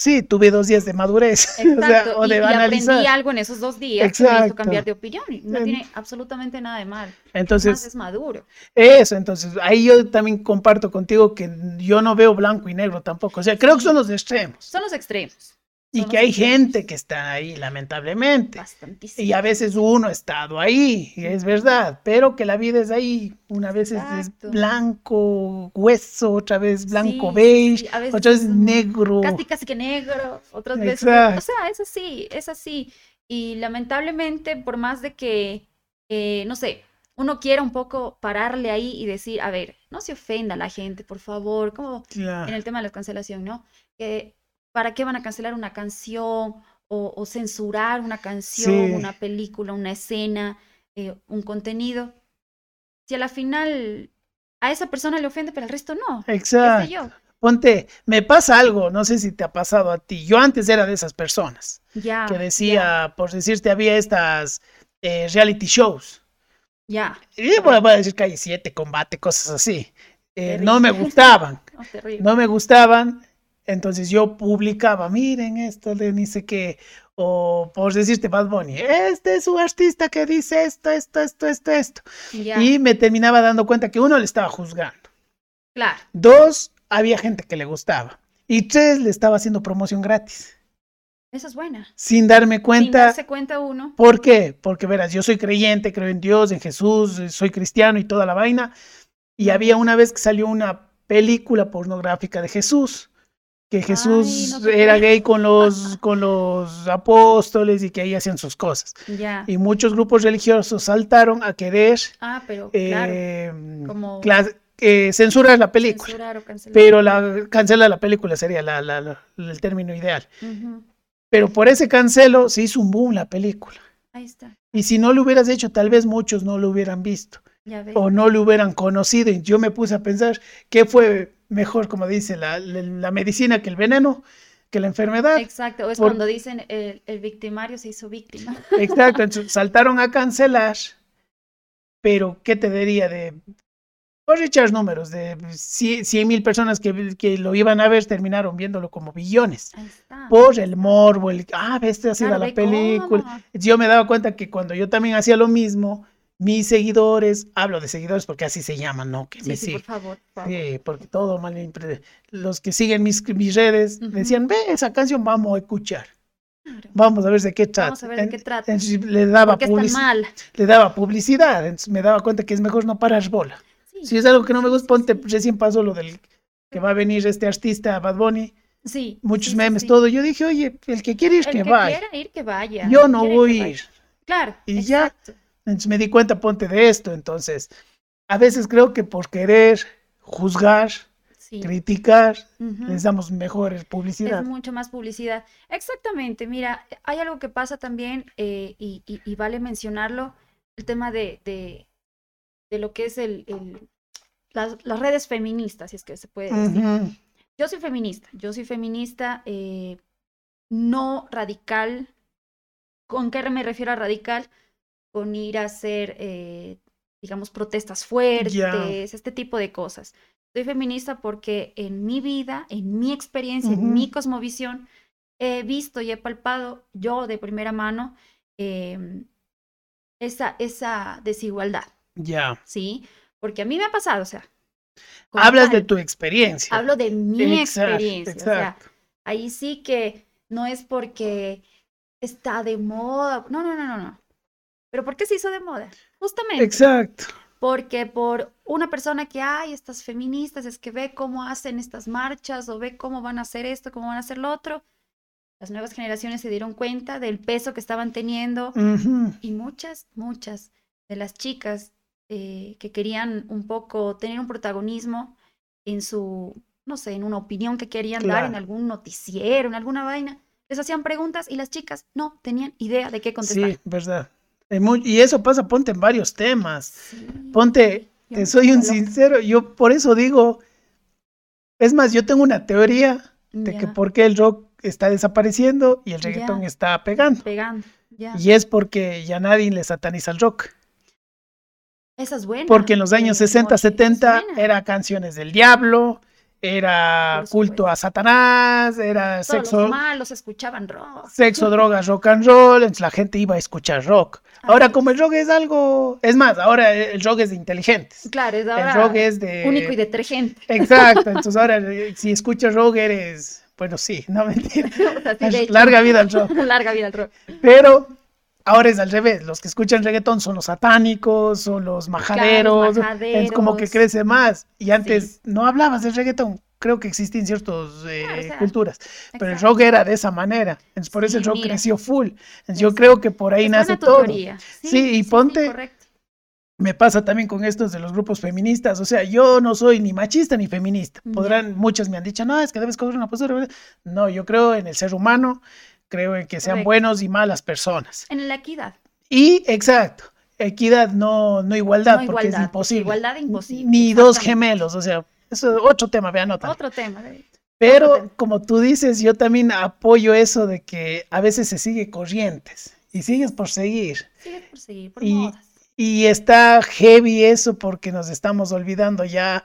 Sí, tuve dos días de madurez. Exacto. o, sea, o y, de y aprendí algo en esos dos días que me hizo Exacto. cambiar de opinión. no tiene absolutamente nada de mal. Entonces, Más es maduro. Eso, entonces ahí yo también comparto contigo que yo no veo blanco y negro tampoco. O sea, creo que son los extremos. Son los extremos. Y que hay gente que está ahí, lamentablemente. Bastantísimo. Y a veces uno ha estado ahí, es verdad, pero que la vida es ahí. Una vez es- es Exacto. blanco, hueso, otra vez blanco Sí, beige, sí, veces otra vez negro. Casi, casi que negro, otras veces. Exacto. O sea, es así, es así. Y lamentablemente, por más de que, eh, no sé, uno quiera un poco pararle ahí y decir, a ver, no se ofenda a la gente, por favor, como Claro. en el tema de la cancelación, ¿no? Que, ¿Para qué van a cancelar una canción o, o censurar una canción, Sí. una película, una escena, eh, un contenido? Si a la final a esa persona le ofende, pero al resto no. ¿Qué sé Exacto. yo? Ponte, me pasa algo, no sé si te ha pasado a ti. Yo antes era de esas personas Ya. que decía, por decirte, había estas eh, reality shows. Ya. Y a voy a decir calle 7, combate, cosas así. Eh, no me gustaban, no me gustaban. Entonces yo publicaba, miren esto de ni sé qué. O por decirte Bad Bunny, este es un artista que dice esto, esto, esto, esto, esto. Ya. Y me terminaba dando cuenta que uno le estaba juzgando. Claro. Dos, había gente que le gustaba. Y tres, le estaba haciendo promoción gratis. Esa es buena. Sin darme Sin cuenta. darse cuenta uno. ¿Por qué? Porque verás, yo soy creyente, creo en Dios, en Jesús, eh, soy cristiano y toda la vaina. Y había una vez que salió una película pornográfica de Jesús, que Jesús no era gay con los, con los apóstoles y que ahí hacían sus cosas. Ya. Y muchos grupos religiosos saltaron a querer Ah, pero claro. eh, Como eh, censurar la película. censurar o cancelar. Pero la cancela la película sería la- la- la- el término ideal. Pero por ese cancelo se hizo un boom la película. Ahí está. Y si no lo hubieras hecho, tal vez muchos no lo hubieran visto o no lo hubieran conocido. Y yo me puse a pensar qué fue mejor, como dice la, la- la medicina, que el veneno, que la enfermedad. Exacto. Es por- cuando dicen el, el victimario se hizo víctima. Exacto, entonces saltaron a cancelar. Pero, ¿qué te diría de... Por echar números, de 100 mil personas que, que lo iban a ver terminaron viéndolo como billones. Por el morbo, el... Ah, ves, así era Claro, la película. cómo. Yo me daba cuenta que cuando yo también hacía lo mismo, mis seguidores, hablo de seguidores porque así se llaman, ¿no? Que me Sí, sí, por siguen. favor. por favor. Sí, porque todo mal Los que siguen mis, mis redes decían, ve, esa canción vamos a escuchar. Claro. Vamos a ver de qué trata. Vamos a ver de qué trata. entonces le daba, mal. le daba publicidad, entonces me daba cuenta que es mejor no parar bola. Sí. Si es algo que no me Sí, gusta, sí, ponte, sí. recién pasó lo del que va a venir este artista Bad Bunny, Sí. muchos sí, sí, memes, sí. todo. Yo dije, oye, el que quiere ir, El que, que vaya. quiera ir, que vaya. Yo no voy a ir. Claro. Y ya. Entonces me di cuenta, ponte de esto. Entonces, a veces creo que por querer juzgar, Sí. criticar, Ujú. les damos mejor publicidad. Es mucho más publicidad. Exactamente, mira, hay algo que pasa también eh, y, y- y vale mencionarlo, el tema de, de, de lo que es el, el- las, las redes feministas, si es que se puede decir. Yo soy feminista, yo soy feminista eh, no radical. ¿Con qué me refiero a radical? Con ir a hacer, eh, digamos, protestas fuertes, este tipo de cosas. Soy feminista porque en mi vida, en mi experiencia, en mi cosmovisión, he visto y he palpado yo de primera mano em, esa, esa desigualdad, Ya. ¿sí? Porque a mí me ha pasado, o sea. Hablas de tu experiencia. Hablo de mi Exacto, experiencia. O sea, exacto. ahí sí que no es porque está de moda. No, no, no, no, no. ¿Pero por qué se hizo de moda? Justamente Exacto. porque por una persona que hay, estas feministas, es que ve cómo hacen estas marchas o ve cómo van a hacer esto, cómo van a hacer lo otro. Las nuevas generaciones se dieron cuenta del peso que estaban teniendo Ujú, y muchas, muchas de las chicas eh, que querían un poco tener un protagonismo en su, no sé, en una opinión que querían dar en algún noticiero, en alguna vaina, les hacían preguntas y las chicas no tenían idea de qué contestar. Sí, verdad. Y eso pasa, ponte en varios temas. Sí, Ponte, te soy un sincero, yo por eso digo, es más, yo tengo una teoría de que por qué el rock está desapareciendo y el reggaetón está pegando. Y es porque ya nadie le sataniza el rock. Esa es buena. Porque en los años eh, 60, Mochi, esa es 70 buena. era canciones del diablo, era culto a Satanás, era Todos sexo, los malos escuchaban rock. sexo, drogas, rock and roll, entonces la gente iba a escuchar rock. Ahora, como el rock es algo, es más, ahora el rock es de inteligentes. Claro, es El ahora rock es de... único y detergente. Exacto, entonces ahora eh, si escuchas rock eres, bueno, sí, no mentira. O sea, sí. Larga vida al rock. Larga vida al rock. Pero ahora es al revés, los que escuchan reggaetón son los satánicos, son los majaderos, es como que majaderos. crece más. Y antes no hablabas de reggaetón, creo que existen ciertas eh, Claro, o sea, culturas, pero el exacto. rock era de esa manera, entonces por eso el Sí, rock mira. creció full. Entonces, yo creo que por ahí Es nace todo. teoría. Sí, y ponte-. Me pasa también con estos de los grupos feministas, o sea, yo no soy ni machista ni feminista. Podrán, muchos me han dicho, no, es que debes coger una postura. No, yo creo en el ser humano, creo en que sean Correcto. buenos y malas personas. En la equidad. Y, exacto, equidad, no, no igualdad, No porque es imposible. igualdad imposible, Ni dos gemelos, o sea, eso es otro tema, vean, nota. Otro tema. de- Pero tema. como tú dices, yo también apoyo eso de que a veces se sigue corrientes y sigues por seguir. Sigue por seguir, por Y- modas. Y está heavy eso porque nos estamos olvidando ya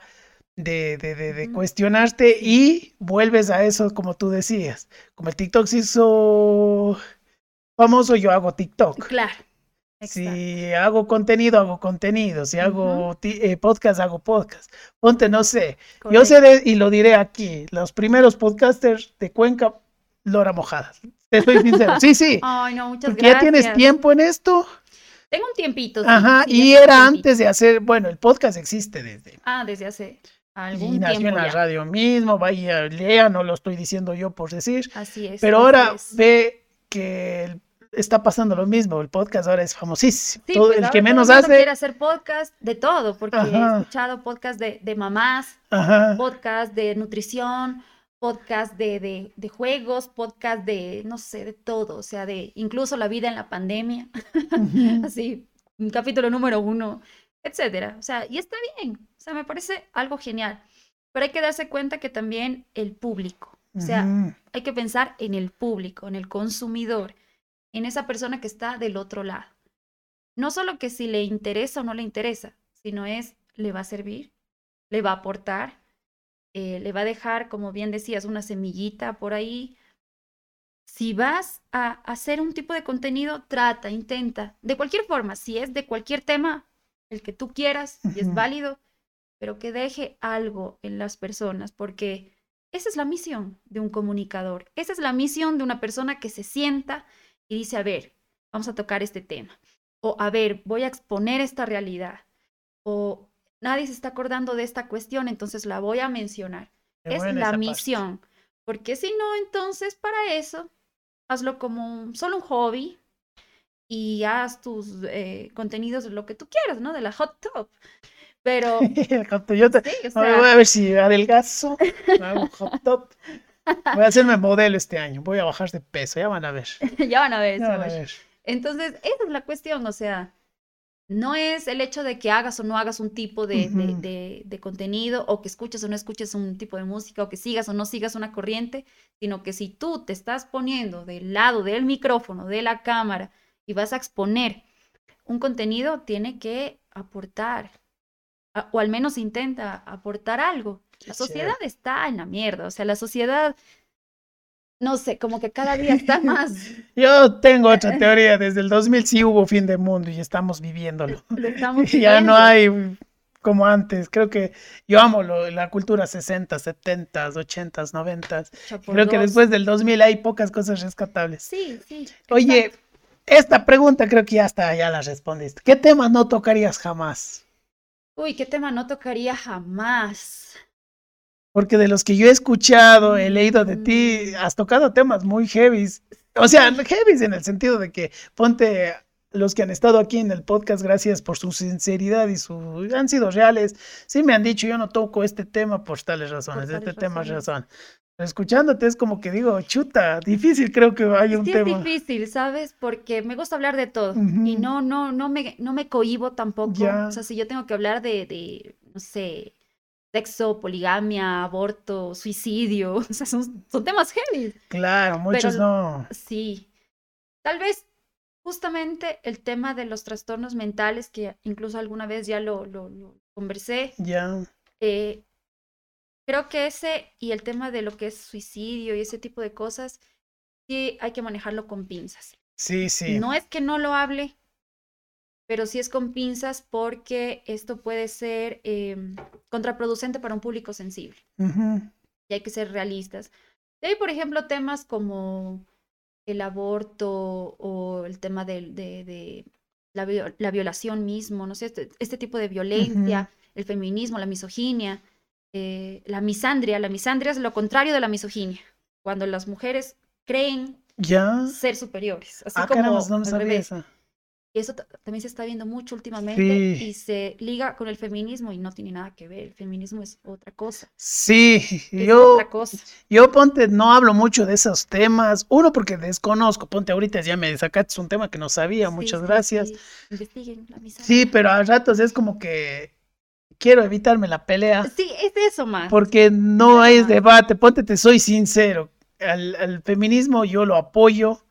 de, de, de- de cuestionarte y vuelves a eso como tú decías. Como el TikTok se hizo famoso, yo hago TikTok. Claro. exacto. Si hago contenido, hago contenido. Si hago eh, podcast, hago podcast. Ponte, no sé. Yo sé y lo diré aquí, los primeros podcasters de Cuenca, Lora Mojada. Te soy sincero. Sí, sí. Ay, no, muchas Porque ya tienes gracias. tiempo en esto. Tengo un tiempito. sí, Ajá, sí, y era tiempito. antes de hacer, bueno, el podcast existe desde. Ah, desde hace algún Y nació en la ya. radio mismo, vaya, lea, no lo estoy diciendo yo por decir. Así es. Pero ahora es. ve que está pasando lo mismo, el podcast ahora es famosísimo. Sí, Todo- el que menos hace, quiere hacer podcast de todo, porque Ajá. he escuchado podcast de, de mamás, ajá, podcast de nutrición, podcast de, de, de juegos, podcast de, no sé, de todo, o sea, de incluso la vida en la pandemia, así, un capítulo número uno, etcétera. O sea, y está bien, o sea, me parece algo genial, pero hay que darse cuenta que también el público, o sea, hay que pensar en el público, en el consumidor, en esa persona que está del otro lado. No solo que si le interesa o no le interesa, sino es, ¿le va a servir? ¿Le va a aportar? Eh, ¿Le va a dejar, como bien decías, una semillita por ahí? Si vas a hacer un tipo de contenido, trata, intenta, de cualquier forma, si es de cualquier tema, el que tú quieras y es válido, pero que deje algo en las personas, porque esa es la misión de un comunicador. Esa es la misión de una persona que se sienta y dice, a ver, vamos a tocar este tema. O a ver, voy a exponer esta realidad. O nadie se está acordando de esta cuestión, entonces la voy a mencionar. es la parte. misión. Porque si no, entonces para eso, hazlo como un- solo un hobby y haz tus eh, contenidos de lo que tú quieras, ¿no? De la hot top. Pero, Yo te- sí, o a ver, sea, voy a ver si adelgazo, hago un hot top. Voy a hacerme modelo este año, voy a bajar de peso, ya van a ver. ya van a ver Ya van a ver. Entonces, esa es la cuestión, o sea, no es el hecho de que hagas o no hagas un tipo de, de- de- de contenido, o que escuches o no escuches un tipo de música, o que sigas o no sigas una corriente, sino que si tú te estás poniendo del lado del micrófono, de la cámara, y vas a exponer un contenido, tiene que aportar, a- o al menos intenta aportar algo. La sociedad está en la mierda, o sea, la sociedad, no sé, como que cada día está más... Yo tengo otra teoría, desde el 2000 sí hubo fin del mundo y estamos viviéndolo. Lo estamos Ya no viviendo. hay como antes, creo que yo amo lo- la cultura 60, 70, 80, 90. Hecha por Creo que después del 2000 hay pocas cosas rescatables. Sí, sí. Oye, exacto. esta pregunta creo que ya está, ya la respondiste. ¿Qué tema no tocarías jamás? Uy, ¿qué tema no tocaría jamás? Porque de los que yo he escuchado, he leído de ti, Mm. has tocado temas muy heavies. O sea, heavies en el sentido de que ponte los que han estado aquí en el podcast, gracias por su sinceridad y su han sido reales. Sí me han dicho, yo no toco este tema por tales razones, tales este tema es razón. Escuchándote es como que digo, chuta, difícil creo que hay un Sí, tema. es difícil, ¿sabes? Porque me gusta hablar de todo y no, no, no me, no me cohibo tampoco. Ya. O sea, si yo tengo que hablar de, de, no sé, sexo, poligamia, aborto, suicidio, o sea, son, son temas heavy. Claro, muchos Pero- no. Sí. Tal vez justamente el tema de los trastornos mentales, que incluso alguna vez ya lo, lo, lo conversé, Ya. eh, creo que ese y el tema de lo que es suicidio y ese tipo de cosas, sí hay que manejarlo con pinzas. Sí, sí. No es que no lo hable, pero sí es con pinzas porque esto puede ser em, contraproducente para un público sensible. Y hay que ser realistas. hay, por ejemplo, temas como el aborto o el tema de, de, la, violación mismo, no sé, este, este tipo de violencia, el feminismo, la misoginia, eh, la misandria. La misandria es lo contrario de la misoginia, cuando las mujeres creen ser superiores. Así ah, como no me sabía eso. Y eso también se está viendo mucho últimamente y se liga con el feminismo y no tiene nada que ver. El feminismo es otra cosa. Sí, yo, yo ponte, no hablo mucho de esos temas. Uno, porque desconozco. Ponte, ahorita ya me sacaste un tema que no sabía. Muchas gracias. Investiguen la Sí, pero a ratos es como que quiero evitarme la pelea. Sí, es eso más. Porque no hay debate. Ponte, te soy sincero. al feminismo yo lo apoyo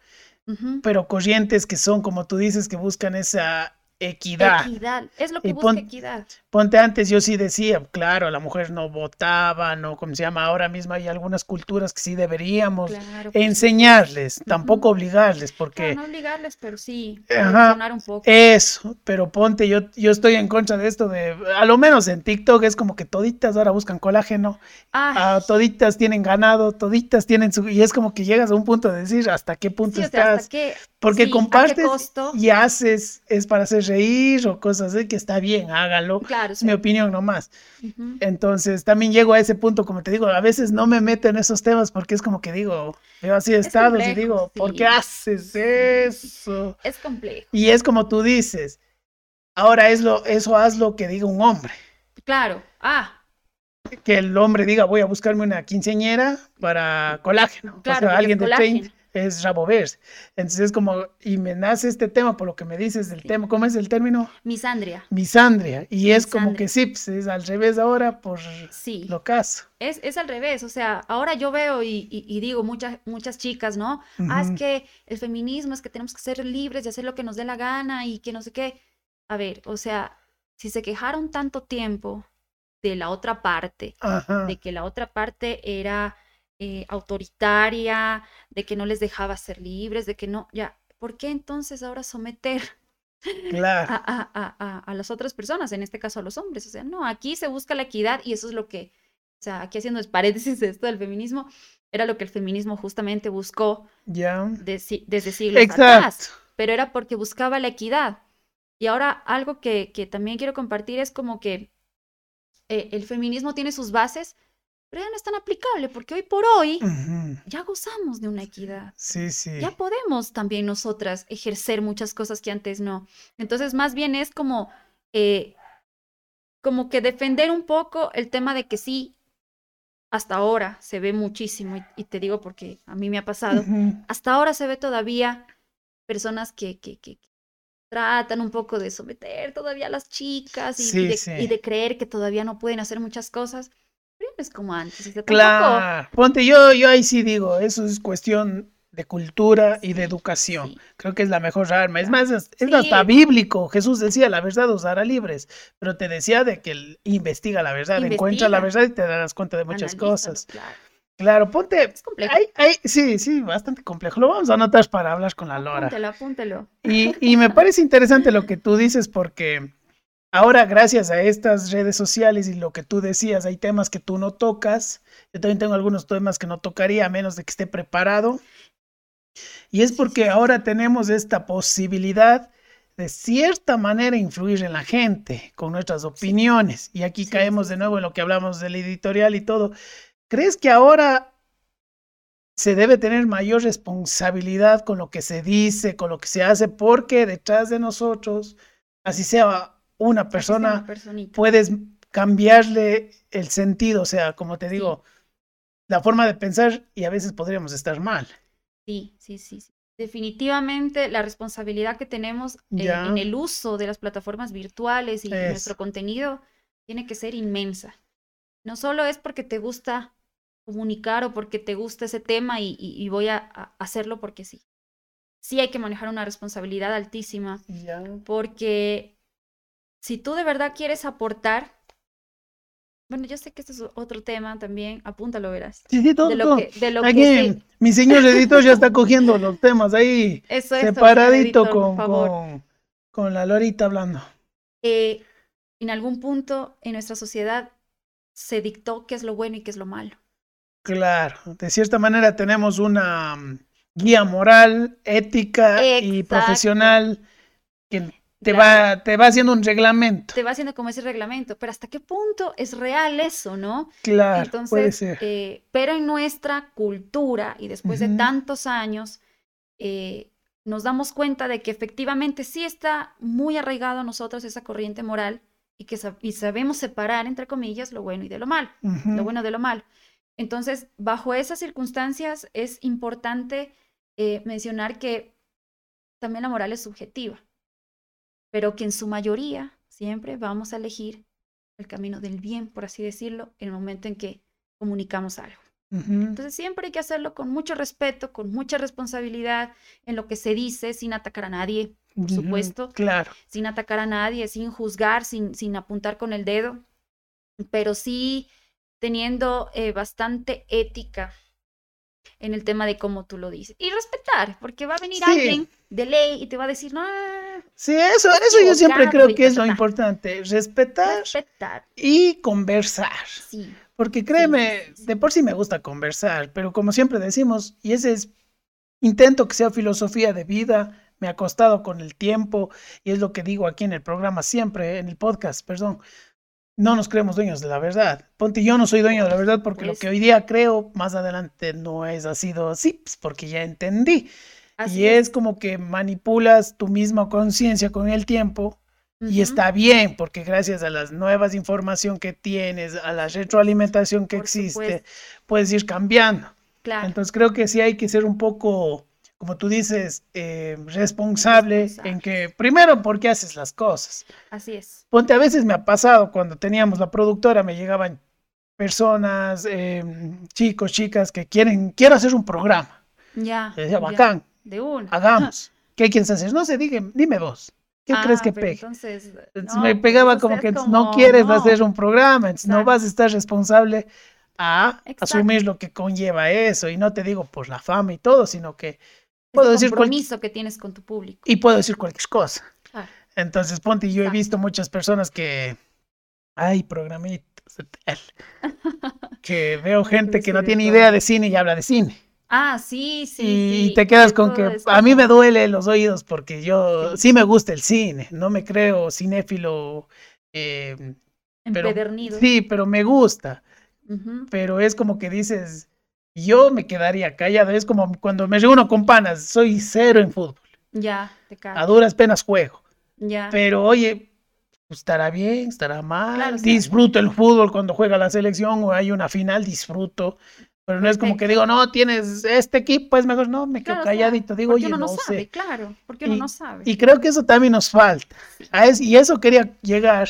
pero corrientes que son, como tú dices, que buscan esa equidad. Equidad, es lo que busca equidad. Ponte antes, yo sí decía, claro, la mujer no votaba, no, como se llama, ahora mismo hay algunas culturas que sí deberíamos enseñarles, tampoco obligarles, porque... No, obligarles, pero sí, un poco. Eso, pero ponte, yo, yo estoy en contra de esto de, a lo menos en TikTok es como que toditas ahora buscan colágeno, ah, toditas tienen ganado, toditas tienen su... Y es como que llegas a un punto de decir hasta qué punto estás. Porque compartes y haces, es para hacer reír o cosas así, que está bien, hágalo. Claro, es mi opinión nomás. Entonces, también llego a ese punto, como te digo, a veces no me meto en esos temas porque es como que digo, veo así estados y digo, ¿por qué haces eso? Es complejo. Y es como tú dices, ahora es lo, eso haz lo que diga un hombre. Claro, ah. Que el hombre diga, voy a buscarme una quinceñera para colágeno. Claro, alguien de 30 es Raboverse. Entonces es como, y me nace este tema por lo que me dices del tema, ¿cómo es el término? Misandria. Misandria. Y es como que sí, pues, es al revés ahora por sí. lo caso. Es, es al revés, o sea, ahora yo veo y, digo muchas, muchas chicas, ¿no? Ah, es que el feminismo es que tenemos que ser libres de hacer lo que nos dé la gana y que no sé qué. A ver, o sea, si se quejaron tanto tiempo de la otra parte, de que la otra parte era eh, autoritaria, de que no les dejaba ser libres, de que no, ya, ¿por qué entonces ahora someter a, a, las otras personas, en este caso a los hombres? O sea, no, aquí se busca la equidad y eso es lo que, o sea, aquí haciendo paréntesis de esto del feminismo, era lo que el feminismo justamente buscó ya desde siglos atrás, pero era porque buscaba la equidad. Y ahora algo que, que también quiero compartir es como que eh, el feminismo tiene sus bases, pero ya no es tan aplicable porque hoy por hoy ya gozamos de una equidad. Sí, sí. Ya podemos también nosotras ejercer muchas cosas que antes no. Entonces, más bien es como, eh, como que defender un poco el tema de que sí, hasta ahora se ve muchísimo, y, te digo porque a mí me ha pasado, hasta ahora se ve todavía personas que, que, que, tratan un poco de someter todavía a las chicas y, y de creer que todavía no pueden hacer muchas cosas es como antes. claro. Ponte, yo, yo ahí sí digo, eso es cuestión de cultura y de educación. Creo que es la mejor arma. Es más, es, hasta bíblico. Jesús decía, la verdad os hará libres, pero te decía de que investiga la verdad, encuentra la verdad y te darás cuenta de muchas cosas. Claro. ponte. Es complejo. sí, sí, bastante complejo. Lo vamos a anotar para hablar con la Lora. Apúntelo, apúntelo. Y, y me parece interesante lo que tú dices porque Ahora, gracias a estas redes sociales y lo que tú decías, hay temas que tú no tocas. Yo también tengo algunos temas que no tocaría a menos de que esté preparado. Y es porque ahora tenemos esta posibilidad de cierta manera influir en la gente con nuestras opiniones. Y aquí caemos de nuevo en lo que hablamos del editorial y todo. ¿Crees que ahora se debe tener mayor responsabilidad con lo que se dice, con lo que se hace? Porque detrás de nosotros, así sea una persona, puedes cambiarle el sentido, o sea, como te digo, la forma de pensar y a veces podríamos estar mal. Sí, sí, sí. Definitivamente la responsabilidad que tenemos eh, en el uso de las plataformas virtuales y nuestro contenido tiene que ser inmensa. No solo es porque te gusta comunicar o porque te gusta ese tema y, voy a, hacerlo porque sí. Sí hay que manejar una responsabilidad altísima porque si tú de verdad quieres aportar, bueno, yo sé que este es otro tema también, apúntalo, verás. Sí, sí, todo. De lo que, de lo Aquí, que mi señor editor ya está cogiendo los temas ahí Eso es, señor separadito editor, con, con, con la Lorita hablando. Eh, en algún punto en nuestra sociedad se dictó qué es lo bueno y qué es lo malo. Claro, de cierta manera tenemos una mm, guía moral, ética y profesional que te Claro. va, te va haciendo un reglamento. Te va haciendo como ese reglamento, pero ¿hasta qué punto es real eso, no? Claro, puede Entonces, ser. eh, pero en nuestra cultura y después de tantos años, eh, nos damos cuenta de que efectivamente sí está muy arraigado a nosotros esa corriente moral y que sab- y sabemos separar, entre comillas, lo bueno y de lo malo, Ujú. lo bueno de lo malo. Entonces, bajo esas circunstancias es importante eh, mencionar que también la moral es subjetiva, pero que en su mayoría siempre vamos a elegir el camino del bien, por así decirlo, en el momento en que comunicamos algo. Ujú. Entonces siempre hay que hacerlo con mucho respeto, con mucha responsabilidad en lo que se dice, sin atacar a nadie, por supuesto, Claro. sin atacar a nadie, sin juzgar, sin, sin apuntar con el dedo, pero sí teniendo eh, bastante ética en el tema de cómo tú lo dices. Y respetar, porque va a venir Sí. alguien de ley y te va a decir, no, Sí, eso, eso yo siempre creo que es lo ta, ta. importante, respetar respetar. y conversar. Sí, Porque créeme, sí, sí. de por sí me gusta conversar, pero como siempre decimos, y ese es, intento que sea filosofía de vida, me ha costado con el tiempo, y es lo que digo aquí en el programa siempre, en el podcast, perdón, no nos creemos dueños de la verdad. Ponte, yo no soy dueño de la verdad porque lo que hoy día creo, más adelante no es ha sido así, pues, porque ya entendí. Así y es como que manipulas tu misma conciencia con el tiempo y está bien, porque gracias a las nuevas información que tienes, a la retroalimentación que Por existe, supuesto. puedes ir cambiando. Claro. Entonces creo que sí hay que ser un poco, como tú dices, eh, responsable, Responsable. en que, primero, porque haces las cosas. Así es. Ponte, a veces me ha pasado cuando teníamos la productora, me llegaban personas, eh, chicos, chicas que quieren, quiero hacer un programa. Ya. Y decía, ya, bacán, De una. hagamos. ¿Qué quieres hacer? No sé, dime, dime vos. ¿Qué crees Ah, que pero pegue? Entonces, Entonces no, me pues pegaba como que no quieres no. hacer un programa, entonces no vas a estar responsable a Exacto. asumir lo que conlleva eso. Y no te digo por la fama y todo, sino que puedo decir cual- compromiso que tienes con tu público. y puedo decir cualquier cosa. Claro. Entonces, ponte, yo he visto muchas personas que de tele, que veo gente que no tiene de idea de cine y habla de cine. Ah, sí, sí. y sí, te quedas con que es a mí me duele los oídos porque yo Sí. sí me gusta el cine, no me creo cinéfilo. eh, pero- empedernido. Sí, pero me gusta. Pero es como que dices, yo me quedaría callado. Es como cuando me reúno con panas, soy cero en fútbol. Ya, te A cago. duras penas juego. Ya. Pero oye, pues, estará bien, estará mal. Claro, disfruto el fútbol cuando juega la selección o hay una final, disfruto. Pero no es como que digo, no, tienes este equipo, es mejor. No, me quedo Claro, calladito. Digo, oye, uno no, no sabe, sé. claro, porque uno Y- no sabe. Y creo que eso también nos falta. A es- y eso quería llegar,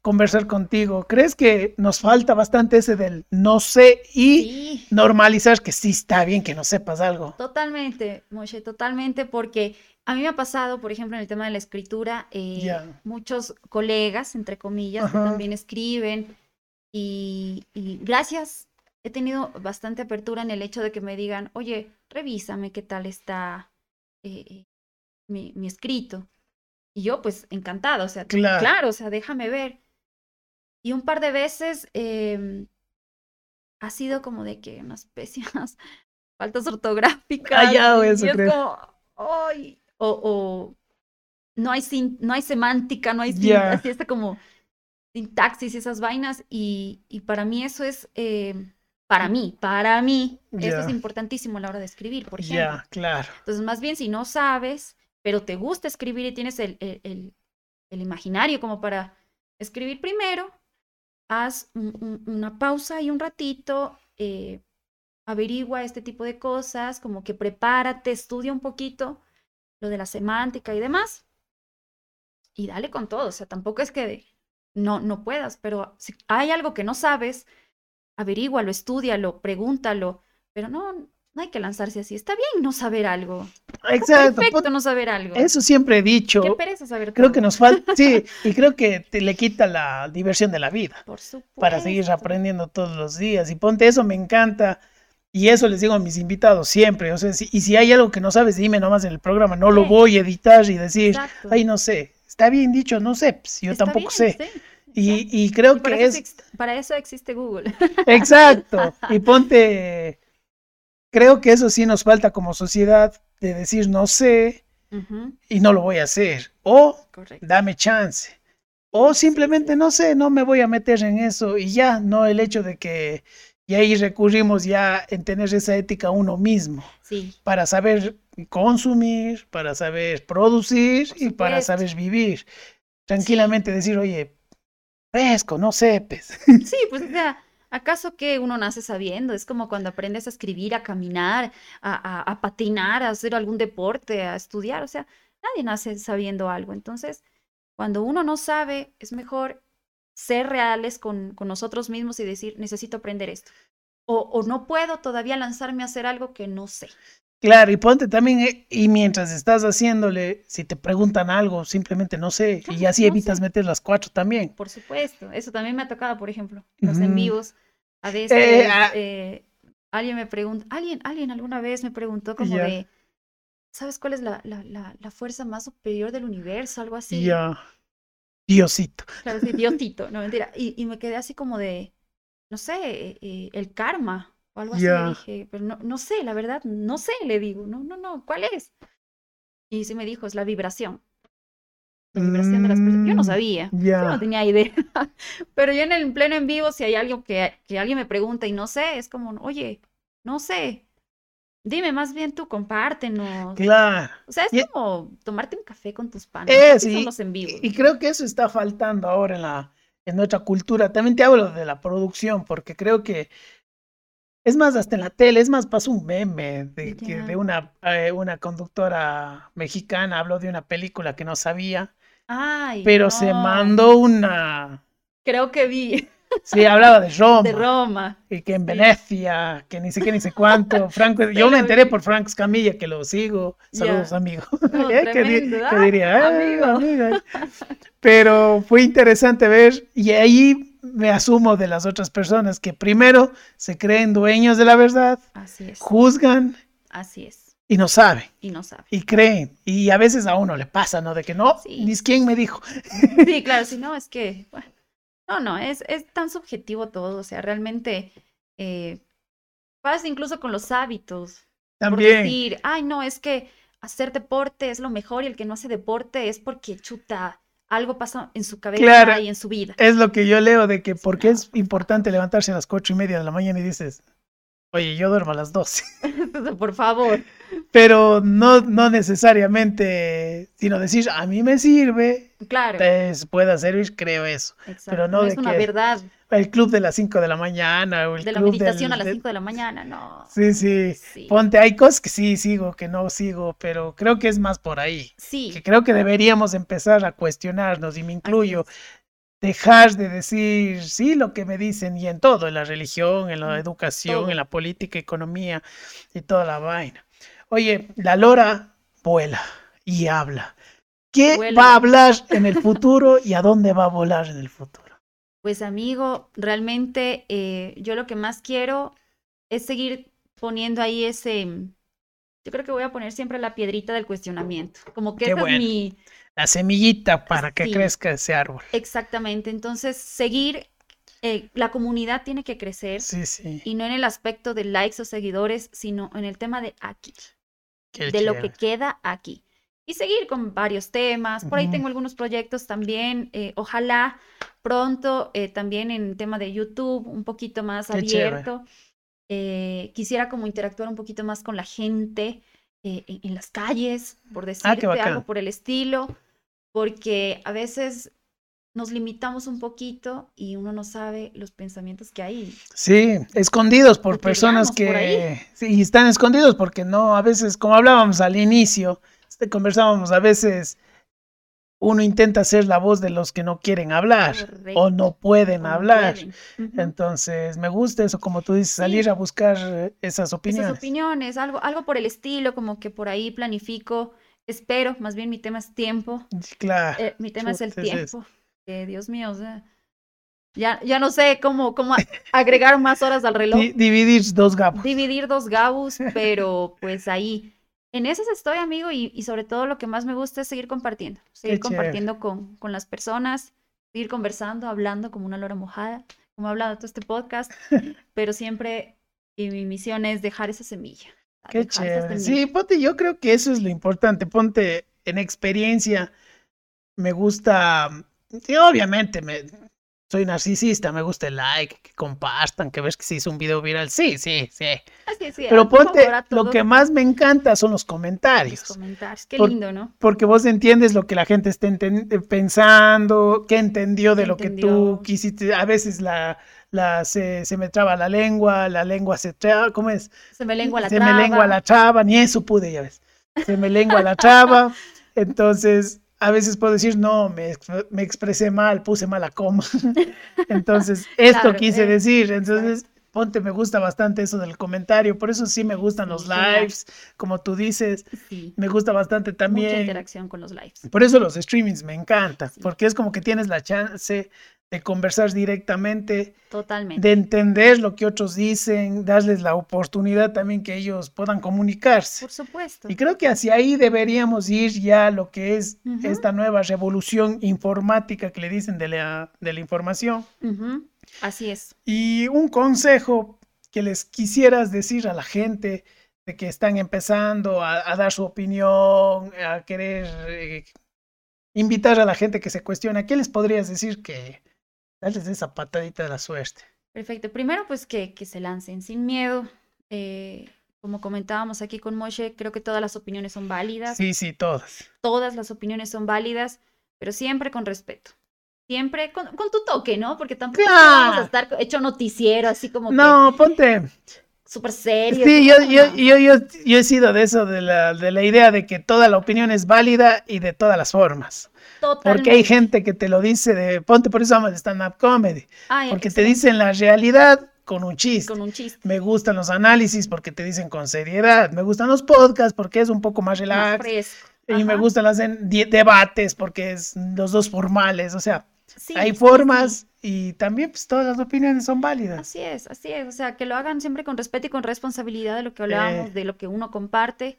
conversar contigo. ¿Crees que nos falta bastante ese del no sé y Sí, normalizar que sí está bien que no sepas algo? totalmente, Moshe, totalmente, porque a mí me ha pasado, por ejemplo, en el tema de la escritura, eh, muchos colegas, entre comillas, que también escriben y, y gracias, he tenido bastante apertura en el hecho de que me digan, oye, revísame qué tal está eh, eh, mi, mi escrito. Y yo, pues, encantada, o sea, Claro. claro, o sea, déjame ver. Y un par de veces em, ha sido como de que unas pésimas faltas ortográficas. Ah, ya, y eso es creo. como, "Ay", o, o no hay sin- no hay semántica, no hay Ya. así está como sintaxis y esas vainas. Y, y para mí eso es, em, para mí, para mí, eso es importantísimo a la hora de escribir, por ejemplo. Ya, claro. Entonces, más bien, si no sabes, pero te gusta escribir y tienes el, el- el- el imaginario como para escribir primero, haz un- un- una pausa y un ratito, eh, averigua este tipo de cosas, como que prepárate, estudia un poquito lo de la semántica y demás, y dale con todo. O sea, tampoco es que no, no puedas, pero si hay algo que no sabes, averígualo, estúdialo, pregúntalo, pero no, no hay que lanzarse así. Está bien no saber algo. Exacto. Perfecto no saber algo. Eso siempre he dicho. Qué pereza saber Creo todo. que nos falta, sí, y creo que te le quita la diversión de la vida Por supuesto. para seguir aprendiendo todos los días. Y ponte eso, me encanta. Y eso les digo a mis invitados siempre. O sea, si- y si hay algo que no sabes, dime nomás en el programa. No lo voy a editar y decir, Exacto. ay, no sé. Está bien dicho, no sé. pues, yo Está tampoco bien, sé. sí. Y, y creo Y que eso es... para eso existe Google. Exacto. Y ponte, creo que eso sí nos falta como sociedad de decir no sé y no lo voy a hacer. O Correcto. dame chance. O simplemente no sé, no me voy a meter en eso y ya, no el hecho de que, y ahí recurrimos ya en tener esa ética uno mismo, Sí, para saber consumir, para saber producir y para saber vivir. Tranquilamente decir, oye, fresco, no sepes. sí, pues o sea, ¿acaso que uno nace sabiendo? Es como cuando aprendes a escribir, a caminar, a, patinar, a hacer algún deporte, a estudiar. O sea, nadie nace sabiendo algo. Entonces, cuando uno no sabe, es mejor ser reales con, nosotros mismos y decir, necesito aprender esto. O no puedo todavía lanzarme a hacer algo que no sé. Claro, y ponte también, eh, y mientras estás haciéndole, si te preguntan algo, simplemente no sé, y así no evitas sé. meter las cuatro también. Por supuesto, eso también me ha tocado, por ejemplo, los en vivos. A veces ah. eh, alguien me pregunta, alguien, alguien alguna vez me preguntó como de, ¿sabes cuál es la, la, la, la fuerza más superior del universo? Algo así. Diosito. Claro, sí, Diosito, no mentira. Y, y me quedé así como de, no sé, eh, eh, el karma o algo así. Le dije, pero no, no sé, la verdad, no sé, le digo, no, no, no, ¿cuál es? Y sí me dijo, es la vibración. La vibración de las personas. Yo no Mm, sabía. Yo Ya. no tenía idea. Pero yo en el pleno en vivo, si hay algo que, que alguien me pregunta y no sé, es como, oye, no sé. Dime más bien tú, compártenos. Claro. O sea, es Y- como tomarte un café con tus panas. Es, son y- los en vivo. Y creo que eso está faltando ahora en la en nuestra cultura. También te hablo de la producción, porque creo que es más, hasta en la tele, es más, pasó un meme de, que de una, eh, una conductora mexicana, habló de una película que no sabía, Ay, pero se mandó una, Creo que vi sí, hablaba de Roma. de Roma. Y que en Sí. Venecia, que ni sé qué ni sé cuánto. Franco, yo me enteré por Franco Escamilla, que lo sigo. Saludos, amigo. No, Eh, ¿Qué, di- tremendo, qué ah, diría? Eh, amigo. amiga. Pero fue interesante ver, y ahí me asumo de las otras personas que primero se creen dueños de la verdad, Así es. juzgan Así es. y no saben. Y no sabe. Y creen, y a veces a uno le pasa, ¿no? De que no, Sí. ni es quién me dijo. Sí, claro, si no, es que, bueno, no, no, es, es tan subjetivo todo, o sea, realmente eh, pasa incluso con los hábitos. Por También. decir, ay, no, es que hacer deporte es lo mejor y el que no hace deporte es porque chuta, algo pasa en su cabeza Claro. y en su vida. Es lo que yo leo de que porque es importante levantarse a las cuatro y media de la mañana y dices, oye, yo duermo a las doce. Por favor. Pero no, no necesariamente, sino decir, a mí me sirve, Claro, pues, pueda servir, creo eso. exacto. no no de es una que- verdad El club de las 5 de la mañana o el de la club meditación del- a las de- 5 de la mañana, no. Sí, sí. Sí, Ponte, hay cosas que sí sigo, que no sigo, pero creo que es más por ahí. sí, Que creo que deberíamos empezar a cuestionarnos, y me incluyo, dejar de decir sí lo que me dicen y en todo, en la religión, en la Mm, educación, todo. en la política, economía y toda la vaina. Oye, la lora vuela y habla. ¿Qué Vuela. va a hablar en el futuro y a dónde va a volar en el futuro? Pues amigo, realmente eh, yo lo que más quiero es seguir poniendo ahí ese, yo creo que voy a poner siempre la piedrita del cuestionamiento, como que Qué esa bueno. es mi, La semillita para que Sí. crezca ese árbol. exactamente, entonces seguir, eh, la comunidad tiene que crecer Sí, sí. y no en el aspecto de likes o seguidores, sino en el tema de aquí, Qué de lo que queda aquí. Y seguir con varios temas. Por ahí tengo algunos proyectos también. eh, ojalá pronto eh, también en tema de YouTube, un poquito más Qué abierto. Eh, quisiera como interactuar un poquito más con la gente en, en las calles, por decirte Ah, bacán. algo por el estilo, porque a veces nos limitamos un poquito y uno no sabe los pensamientos que hay. Sí, escondidos por personas Cotidianos por que sí, y están escondidos porque no, a veces, como hablábamos al inicio, este, conversábamos a veces, uno intenta ser la voz de los que no quieren hablar o no pueden hablar. Entonces, me gusta eso, como tú dices, salir a buscar eh, esas opiniones. Esas opiniones, algo, algo por el estilo, como que por ahí planifico, espero, más bien mi tema es tiempo. Claro. Eh, mi tema es el tiempo. Que Dios mío, o sea, ya, ya no sé cómo, cómo agregar más horas al reloj. dividir dos gabus. Dividir dos gabus, pero pues ahí en esas estoy, amigo, y, sobre todo lo que más me gusta es seguir compartiendo, seguir compartiendo con, con, las personas, seguir conversando, hablando como una lora mojada, como he hablado todo este podcast, pero siempre y mi misión es dejar esa semilla. Qué chévere. Sí, ponte, yo creo que eso es lo importante, ponte en experiencia. Me gusta, sí, obviamente, me, soy narcisista, me gusta el like, que compartan, que ves que se hizo un video viral. Sí, sí, sí. Así, sí Pero ponte, lo que más me encanta son los comentarios. Los comentarios, qué lindo, ¿no? Porque vos entiendes lo que la gente está pensando, qué entendió de lo que tú quisiste. A veces la, la se, se, me traba la lengua, la lengua se traba, ¿cómo es? Se me lengua la traba. Se me lengua la traba, ni eso pude, ya ves. Se me lengua la traba. Entonces, a veces puedo decir, no, me, me expresé mal, puse mala coma. Entonces, esto quise eh, decir. Entonces, ponte, me gusta bastante eso del comentario. Por eso sí me gustan los lives, como tú dices. Me gusta bastante también. Mucha interacción con los lives. Por eso los streamings me encantan, porque es como que tienes la chance de conversar directamente, Totalmente. de entender lo que otros dicen, darles la oportunidad también que ellos puedan comunicarse. Por supuesto. Y creo que hacia ahí deberíamos ir ya lo que es esta nueva revolución informática que le dicen de la, de la información. Así es. Y un consejo que les quisieras decir a la gente de que están empezando a, dar su opinión, a querer eh, invitar a la gente que se cuestiona, ¿qué les podrías decir que darles esa patadita de la suerte. Perfecto. Primero, pues que, que se lancen sin miedo. Eh, como comentábamos aquí con Moshe, creo que todas las opiniones son válidas. Sí, sí, todas. Todas las opiniones son válidas, pero siempre con respeto. Siempre con, con tu toque, ¿no? Porque tampoco vamos a estar hecho noticiero, así como. No, ponte. Súper serio. Sí, yo, yo, yo, yo, yo he sido de eso, de la, de la idea de que toda la opinión es válida y de todas las formas. Porque hay gente que te lo dice de, ponte por eso amo el stand-up comedy. porque te dicen la realidad con un chiste. Con un chiste. Me gustan los análisis porque te dicen con seriedad. Me gustan los podcasts porque es un poco más relax. y me gustan los debates porque es los dos formales. O sea, hay formas y también pues todas las opiniones son válidas. Así es, así es. O sea, que lo hagan siempre con respeto y con responsabilidad de lo que hablábamos, de lo que uno comparte,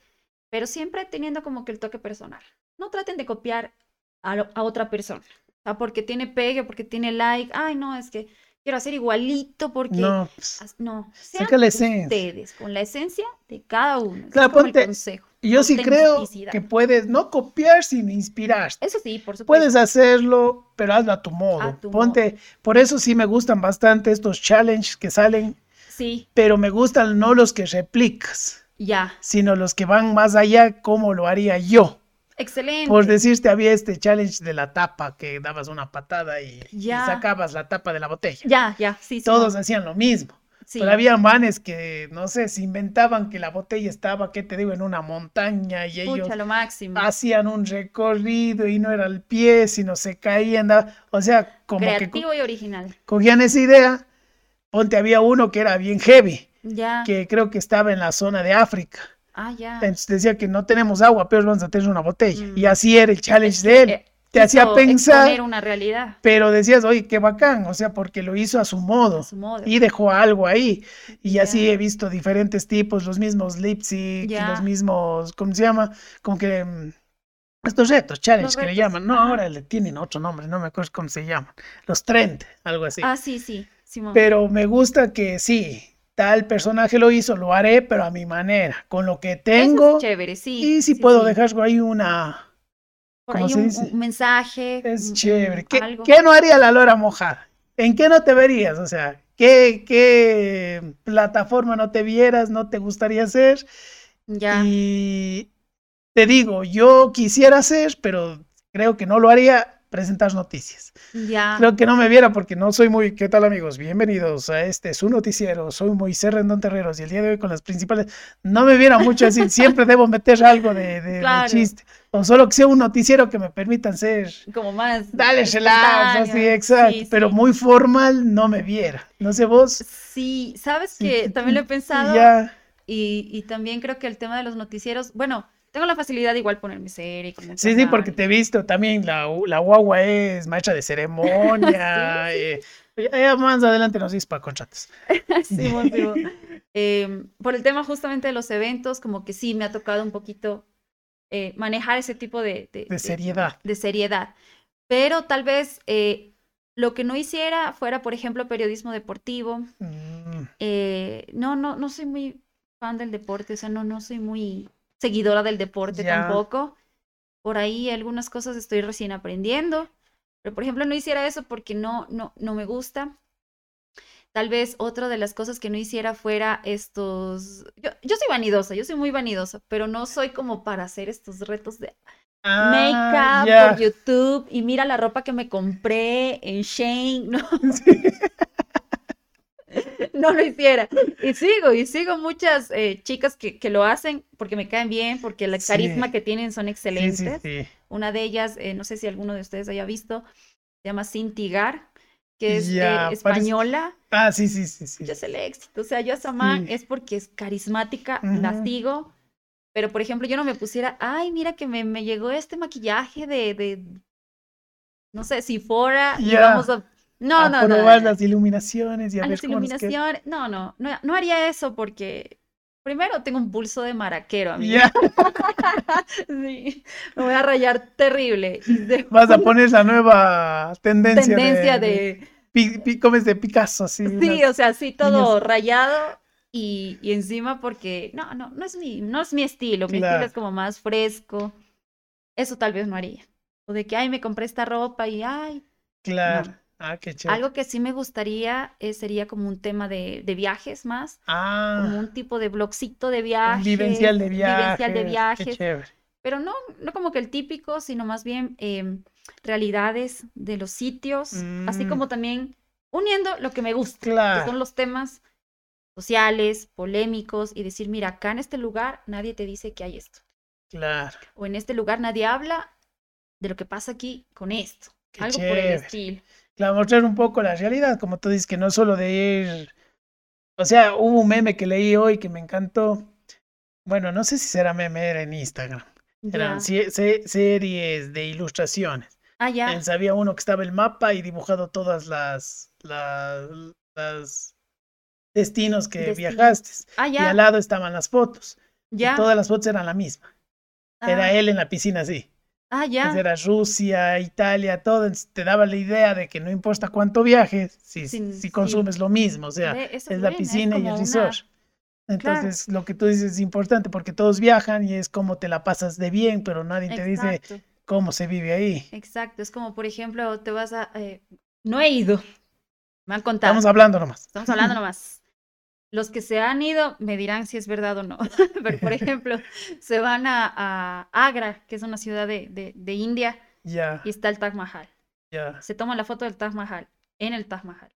pero siempre teniendo como que el toque personal. No traten de copiar a, otra persona. O sea, porque tiene pegue, porque tiene like. Ay, no, es que quiero hacer igualito porque no, no sean la ustedes con la esencia de cada uno. Claro, ponte, yo sí creo que puedes no copiar sino inspirar. Eso sí, por supuesto. Puedes hacerlo, pero hazlo a tu modo. ponte, por eso sí me gustan bastante estos challenges que salen. Sí. Pero me gustan no los que replicas. Ya. Sino los que van más allá como lo haría yo. Excelente. Por decirte, había este challenge de la tapa, que dabas una patada y, sacabas la tapa de la botella. Ya, ya, sí. Todos hacían lo mismo. Pero había manes que, no sé, se inventaban que la botella estaba, ¿qué te digo?, en una montaña y ellos lo máximo. hacían un recorrido y no era el pie, sino se caían. O sea, como Creativo y original. Cogían esa idea. Ponte, había uno que era bien heavy. Ya. Que creo que estaba en la zona de África. Ah, ya. Entonces decía que no tenemos agua, pero vamos a tener una botella. Y mm. así era el challenge de él. Te hacía pensar. una realidad. Pero decías, oye, qué bacán, o sea, porque lo hizo a su modo. Y dejó algo ahí. Y así he visto diferentes tipos, los mismos Lipsy, los mismos, ¿cómo se llama? Como que mm, estos retos, challenge que le llaman. No, ahora le tienen otro nombre, no me acuerdo cómo se llaman. Los trend, algo así. Ah, sí, sí. Pero me gusta que sí, tal personaje lo hizo, lo haré, pero a mi manera, con lo que tengo. es chévere, sí. Y si puedo dejar ahí una... Por ahí un, mensaje. Es chévere. ¿Qué, ¿Qué, no haría la lora mojada? ¿En qué no te verías? O sea, ¿qué, qué plataforma no te vieras, no te gustaría hacer? Ya. Y te digo, yo quisiera hacer, pero creo que no lo haría presentar noticias. Ya. Creo que no me viera porque no soy muy, ¿qué tal amigos? Bienvenidos a este su noticiero. Soy Moisés Rendón Terreros y el día de hoy con las principales, no me viera mucho así, siempre debo meter algo de, de- de Claro. chiste. O solo que sea un noticiero que me permitan ser, Como más. dale, relax, así, exacto, Sí, pero sí. muy formal no me viera. No sé vos. Sí, sabes Sí, que sí, también lo he sí, pensado Ya, y, y también creo que el tema de los noticieros, bueno, tengo la facilidad de igual ponerme serie. sí, sí, porque te he visto también, la, la guagua es maestra de ceremonia. eh, ya, ya más adelante nos dices para contratos. Simón, Simón. Em, por el tema justamente de los eventos, como que sí me ha tocado un poquito eh, manejar ese tipo de, De seriedad. de seriedad. Pero tal vez eh, lo que no hiciera fuera, por ejemplo, periodismo deportivo. Mm, Eh, no, no, no soy muy fan del deporte, o sea, no, no soy muy seguidora del deporte tampoco. Por ahí algunas cosas estoy recién aprendiendo. Pero, por ejemplo, no hiciera eso porque no, no, no me gusta. Tal vez otra de las cosas que no hiciera fuera estos... Yo, yo soy vanidosa, yo soy muy vanidosa, pero no soy como para hacer estos retos de ah, make-up por YouTube y mira la ropa que me compré en Shane, ¿no? no lo hiciera. Y sigo, y sigo muchas eh, chicas que, que lo hacen porque me caen bien, porque el Sí. carisma que tienen son excelentes. sí, sí. Una de ellas, eh, no sé si alguno de ustedes haya visto, se llama Cinti Gar, que es eh, parece- española. Ah, sí, sí, sí, sí. Yo es el éxito. O sea, yo a Sí. es porque es carismática, la sigo. Pero, por ejemplo, yo no me pusiera, ay, mira que me, me llegó este maquillaje de, de no sé, si fuera, y vamos a... No, a no, no. probar no, las iluminaciones y a, a ver las cómo nos queda. iluminaciones. No, no, no, no haría eso porque primero tengo un pulso de maraquero, amigo. Ya, Sí, me voy a rayar terrible. De- vas a poner la nueva tendencia, tendencia de, de... de Picasso, así. Sí, unas- o sea, sí, todo rayado y, y encima porque no, no, no es mi, no es mi estilo. Mi Claro. estilo es como más fresco. Eso tal vez no haría. O de que, ay, me compré esta ropa y, ay. Claro. No. Ah, qué chévere. Algo que sí me gustaría eh, sería como un tema de, de viajes más, Ah, como un tipo de blogcito de viajes. vivencial de vivencial de viajes. Qué viajes. chévere. Pero no, no como que el típico, sino más bien em, realidades de los sitios, así Mm. como también uniendo lo que me gusta, que Claro. son los temas sociales, polémicos, y decir, mira, acá en este lugar nadie te dice que hay esto, Claro. o en este lugar nadie habla de lo que pasa aquí con esto, Qué algo por el estilo. Claro, mostrar un poco la realidad, como tú dices, que no solo de ir. O sea, hubo un meme que leí hoy que me encantó. Bueno, no sé si será meme, era en Instagram. Eran se- series de ilustraciones. Ah, ya. Entonces, había uno que estaba el mapa y dibujado todas las, las, las destinos que viajaste. Ah, Y ya. al lado estaban las fotos. y Ya. todas las fotos eran la misma. Era Ah, él en la piscina así. Ah, ya. Entonces era Rusia, Italia, todo. te daba la idea de que no importa cuánto viajes, si, Sin- si sí. consumes lo mismo. O sea, es la piscina y el una- resort. Entonces, lo que tú dices es importante porque todos viajan y es como te la pasas de bien, pero nadie te dice cómo se vive ahí. Exacto, es como, por ejemplo, te vas a... eh, no he ido, me han contado. Estamos hablando nomás. Estamos hablando nomás. Los que se han ido me dirán si es verdad o no. Pero, por ejemplo, se van a, a Agra, que es una ciudad de, de- de India, y está el Taj Mahal. ya. Se toman la foto del Taj Mahal, en el Taj Mahal.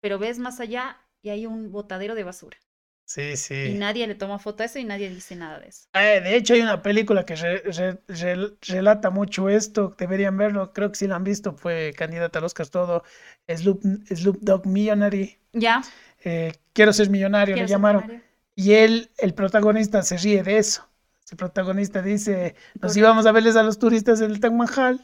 Pero ves más allá y hay un botadero de basura. Sí, Y sí. nadie le toma foto a eso y nadie dice nada de eso. Eh, de hecho, hay una película que re- re- rel- relata mucho esto. Deberían verlo. Creo que si la han visto, fue candidata al Oscar todo. Sloop, Sloop Dog Millionary. ¿Ya? Eh, Quiero ser millonario, le ¿Quieres ser llamaron. millonario? Y él, el protagonista, se ríe de eso. El protagonista dice, nos íbamos a verles a los turistas del Taj Mahal.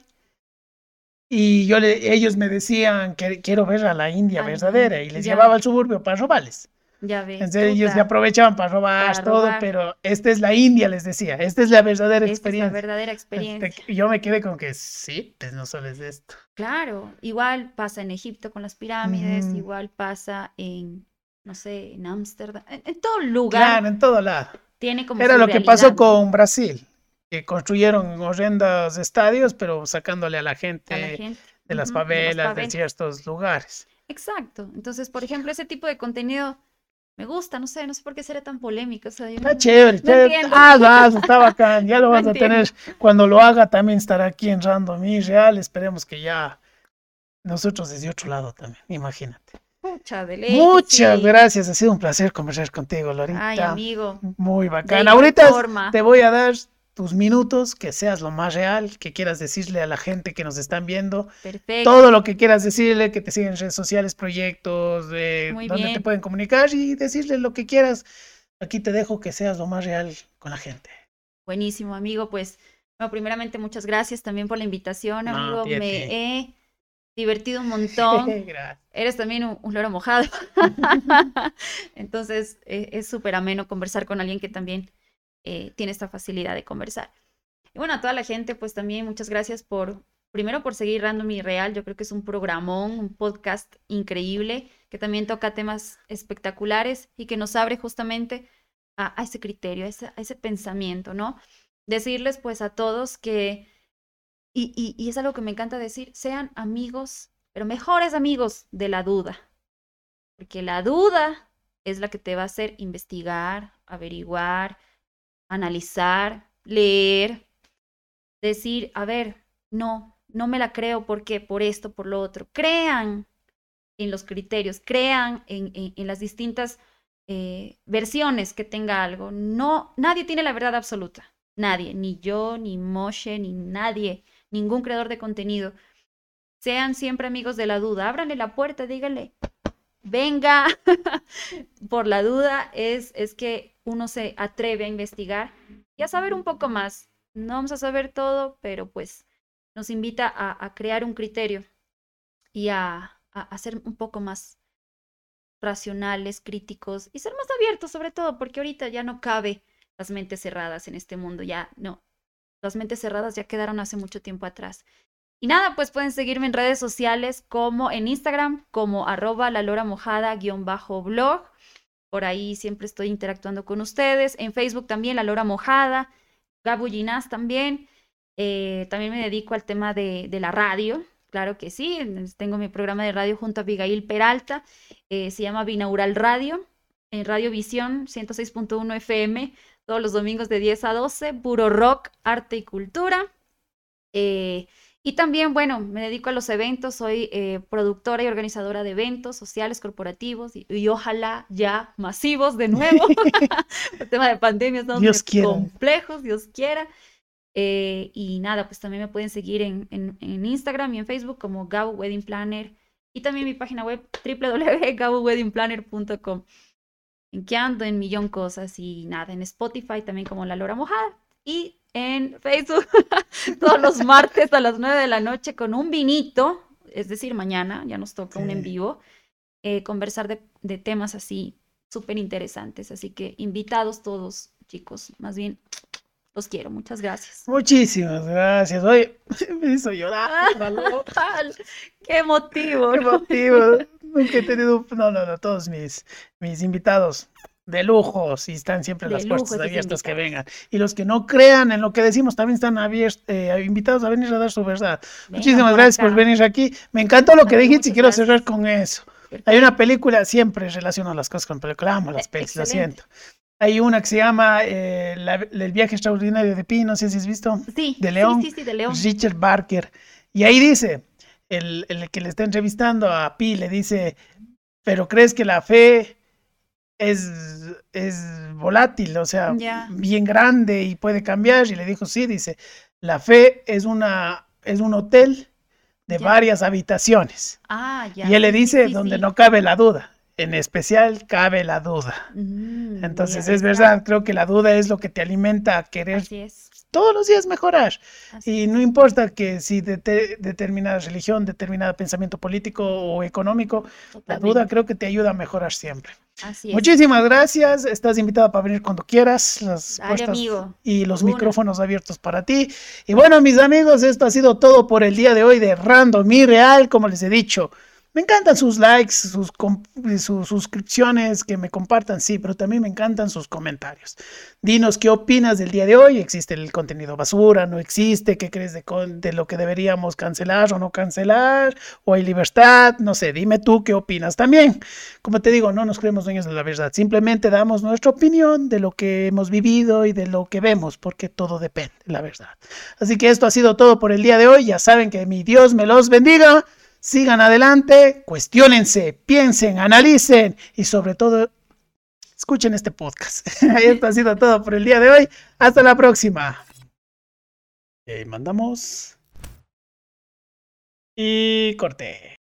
Y yo le, ellos me decían que quiero ver a la India verdadera. Y les ya. llevaba al suburbio para robarles. Ya ves. Entonces ellos se aprovechaban para robar Para todo, robar. pero esta es la India, les decía. Esta es la verdadera esta es la experiencia. verdadera Este, experiencia. yo me quedé con que sí, pues no solo es esto. Claro, igual pasa en Egipto con las pirámides, igual pasa en, no sé, en Ámsterdam, en, en todo lugar Claro, en todo lado. tiene como Era lo que pasó con Brasil, que construyeron horrendos estadios, pero sacándole a la gente a la gente. de las Ujú, de las favelas, de favelas. ciertos lugares. Exacto. Entonces, por ejemplo, ese tipo de contenido me gusta, no sé, no sé por qué seré tan polémica. O sea, está chévere, chévere. Ah, está bacán, ya lo vas a tener. Cuando lo haga también estará aquí en Random y Real. Esperemos que ya nosotros desde otro lado también, imagínate. Muchas, Muchas gracias, ha sido un placer conversar contigo, Lorita. Ay, amigo. Muy bacán. Ahorita te voy a dar tus minutos, que seas lo más real, que quieras decirle a la gente que nos están viendo. Perfecto. Todo lo que quieras decirle, que te siguen en redes sociales, proyectos, de donde te pueden comunicar y decirle lo que quieras. Aquí te dejo que seas lo más real con la gente. Buenísimo, amigo. Pues, bueno, primeramente muchas gracias también por la invitación, amigo. Me he divertido un montón. Eres también un, loro mojado. Entonces, e, es súper ameno conversar con alguien que también eh, tiene esta facilidad de conversar. Y bueno, a toda la gente, pues también muchas gracias por, primero por seguir Random y Real. Yo creo que es un programón, un podcast increíble que también toca temas espectaculares y que nos abre justamente a, ese criterio, a ese, pensamiento, ¿no? Decirles pues a todos que, y, y es algo que me encanta decir, sean amigos, pero mejores amigos de la duda. Porque la duda es la que te va a hacer investigar, averiguar, analizar, leer, decir, a ver, no, no me la creo porque por esto, por lo otro. Crean en los criterios, crean en, en, las distintas eh, versiones que tenga algo. No, nadie tiene la verdad absoluta. Nadie, ni yo, ni Moshe, ni nadie, ningún creador de contenido. Sean siempre amigos de la duda. Ábranle la puerta, díganle, venga, por la duda, es, es que uno se atreve a investigar y a saber un poco más. No vamos a saber todo, pero pues nos invita a, crear un criterio y a, a, ser un poco más racionales, críticos y ser más abiertos sobre todo, porque ahorita ya no cabe las mentes cerradas en este mundo, ya no. Las mentes cerradas ya quedaron hace mucho tiempo atrás. Y nada, pues pueden seguirme en redes sociales como en Instagram, como arroba la lora mojada guion bajo blog. Por ahí siempre estoy interactuando con ustedes. En Facebook también, la lora mojada. Gabu también. Eh, también me dedico al tema de, la radio. Claro que sí, tengo mi programa de radio junto a Abigail Peralta. Eh, se llama Binaural Radio, en Radio Visión 106.1 FM, todos los domingos de 10 a 12, puro rock, arte y cultura. Eh, y también, bueno, me dedico a los eventos, soy eh, productora y organizadora de eventos sociales, corporativos y, ojalá ya masivos de nuevo. El tema de pandemia son complejos, Dios quiera. Eh, y nada, pues también me pueden seguir en, en, Instagram y en Facebook como Gabo Wedding Planner y también mi página web www.gaboweddingplanner.com en que ando en millón cosas y nada, en Spotify también como La Lora Mojada y en Facebook los martes a las 9 de la noche con un vinito, es decir, mañana ya nos toca un en vivo, eh, conversar de, de, temas así súper interesantes. Así que invitados todos, chicos, más bien. Los quiero, muchas gracias. Muchísimas gracias. Oye, me hizo llorar. Qué motivo. Qué motivo. Nunca he tenido, no, no, no, todos mis, mis invitados de lujo, si están siempre las puertas abiertas que vengan. Y los que no crean en lo que decimos también están abiertos, eh, invitados a venir a dar su verdad. Muchísimas gracias por venir aquí. Me encantó lo que dijiste y quiero cerrar con eso. Hay una película, siempre relaciono las cosas con películas, amo las películas, lo siento. Hay una que se llama eh, El viaje extraordinario de Pi, no sé si has visto. Sí, de León. Sí, sí, de León. Richard Barker. Y ahí dice, el, el que le está entrevistando a Pi le dice, pero crees que la fe es, es volátil, o sea, bien grande y puede cambiar. Y le dijo, sí, dice, la fe es, una, es un hotel de varias habitaciones. Ah. Y él le dice, donde no cabe la duda. En especial cabe la duda. Mm, Entonces, es verdad, creo que la duda es lo que te alimenta a querer todos los días mejorar. y no importa que si de determinada religión, determinado pensamiento político o económico, la duda creo que te ayuda a mejorar siempre. Muchísimas gracias. Estás invitada para venir cuando quieras. Las y los micrófonos abiertos para ti. Y bueno, mis amigos, esto ha sido todo por el día de hoy de Random y Real. Como les he dicho, Me encantan sus likes, sus, sus suscripciones, que me compartan, sí, pero también me encantan sus comentarios. Dinos qué opinas del día de hoy. ¿Existe el contenido basura? ¿No existe? ¿Qué crees de, de lo que deberíamos cancelar o no cancelar? ¿O hay libertad? No sé, dime tú qué opinas también. Como te digo, no nos creemos dueños de la verdad. Simplemente damos nuestra opinión de lo que hemos vivido y de lo que vemos, porque todo depende, la verdad. Así que esto ha sido todo por el día de hoy. Ya saben que mi Dios me los bendiga sigan adelante, cuestionense, piensen, analicen y sobre todo escuchen este podcast. Esto ha sido todo por el día de hoy. Hasta la próxima. mandamos. Y corte.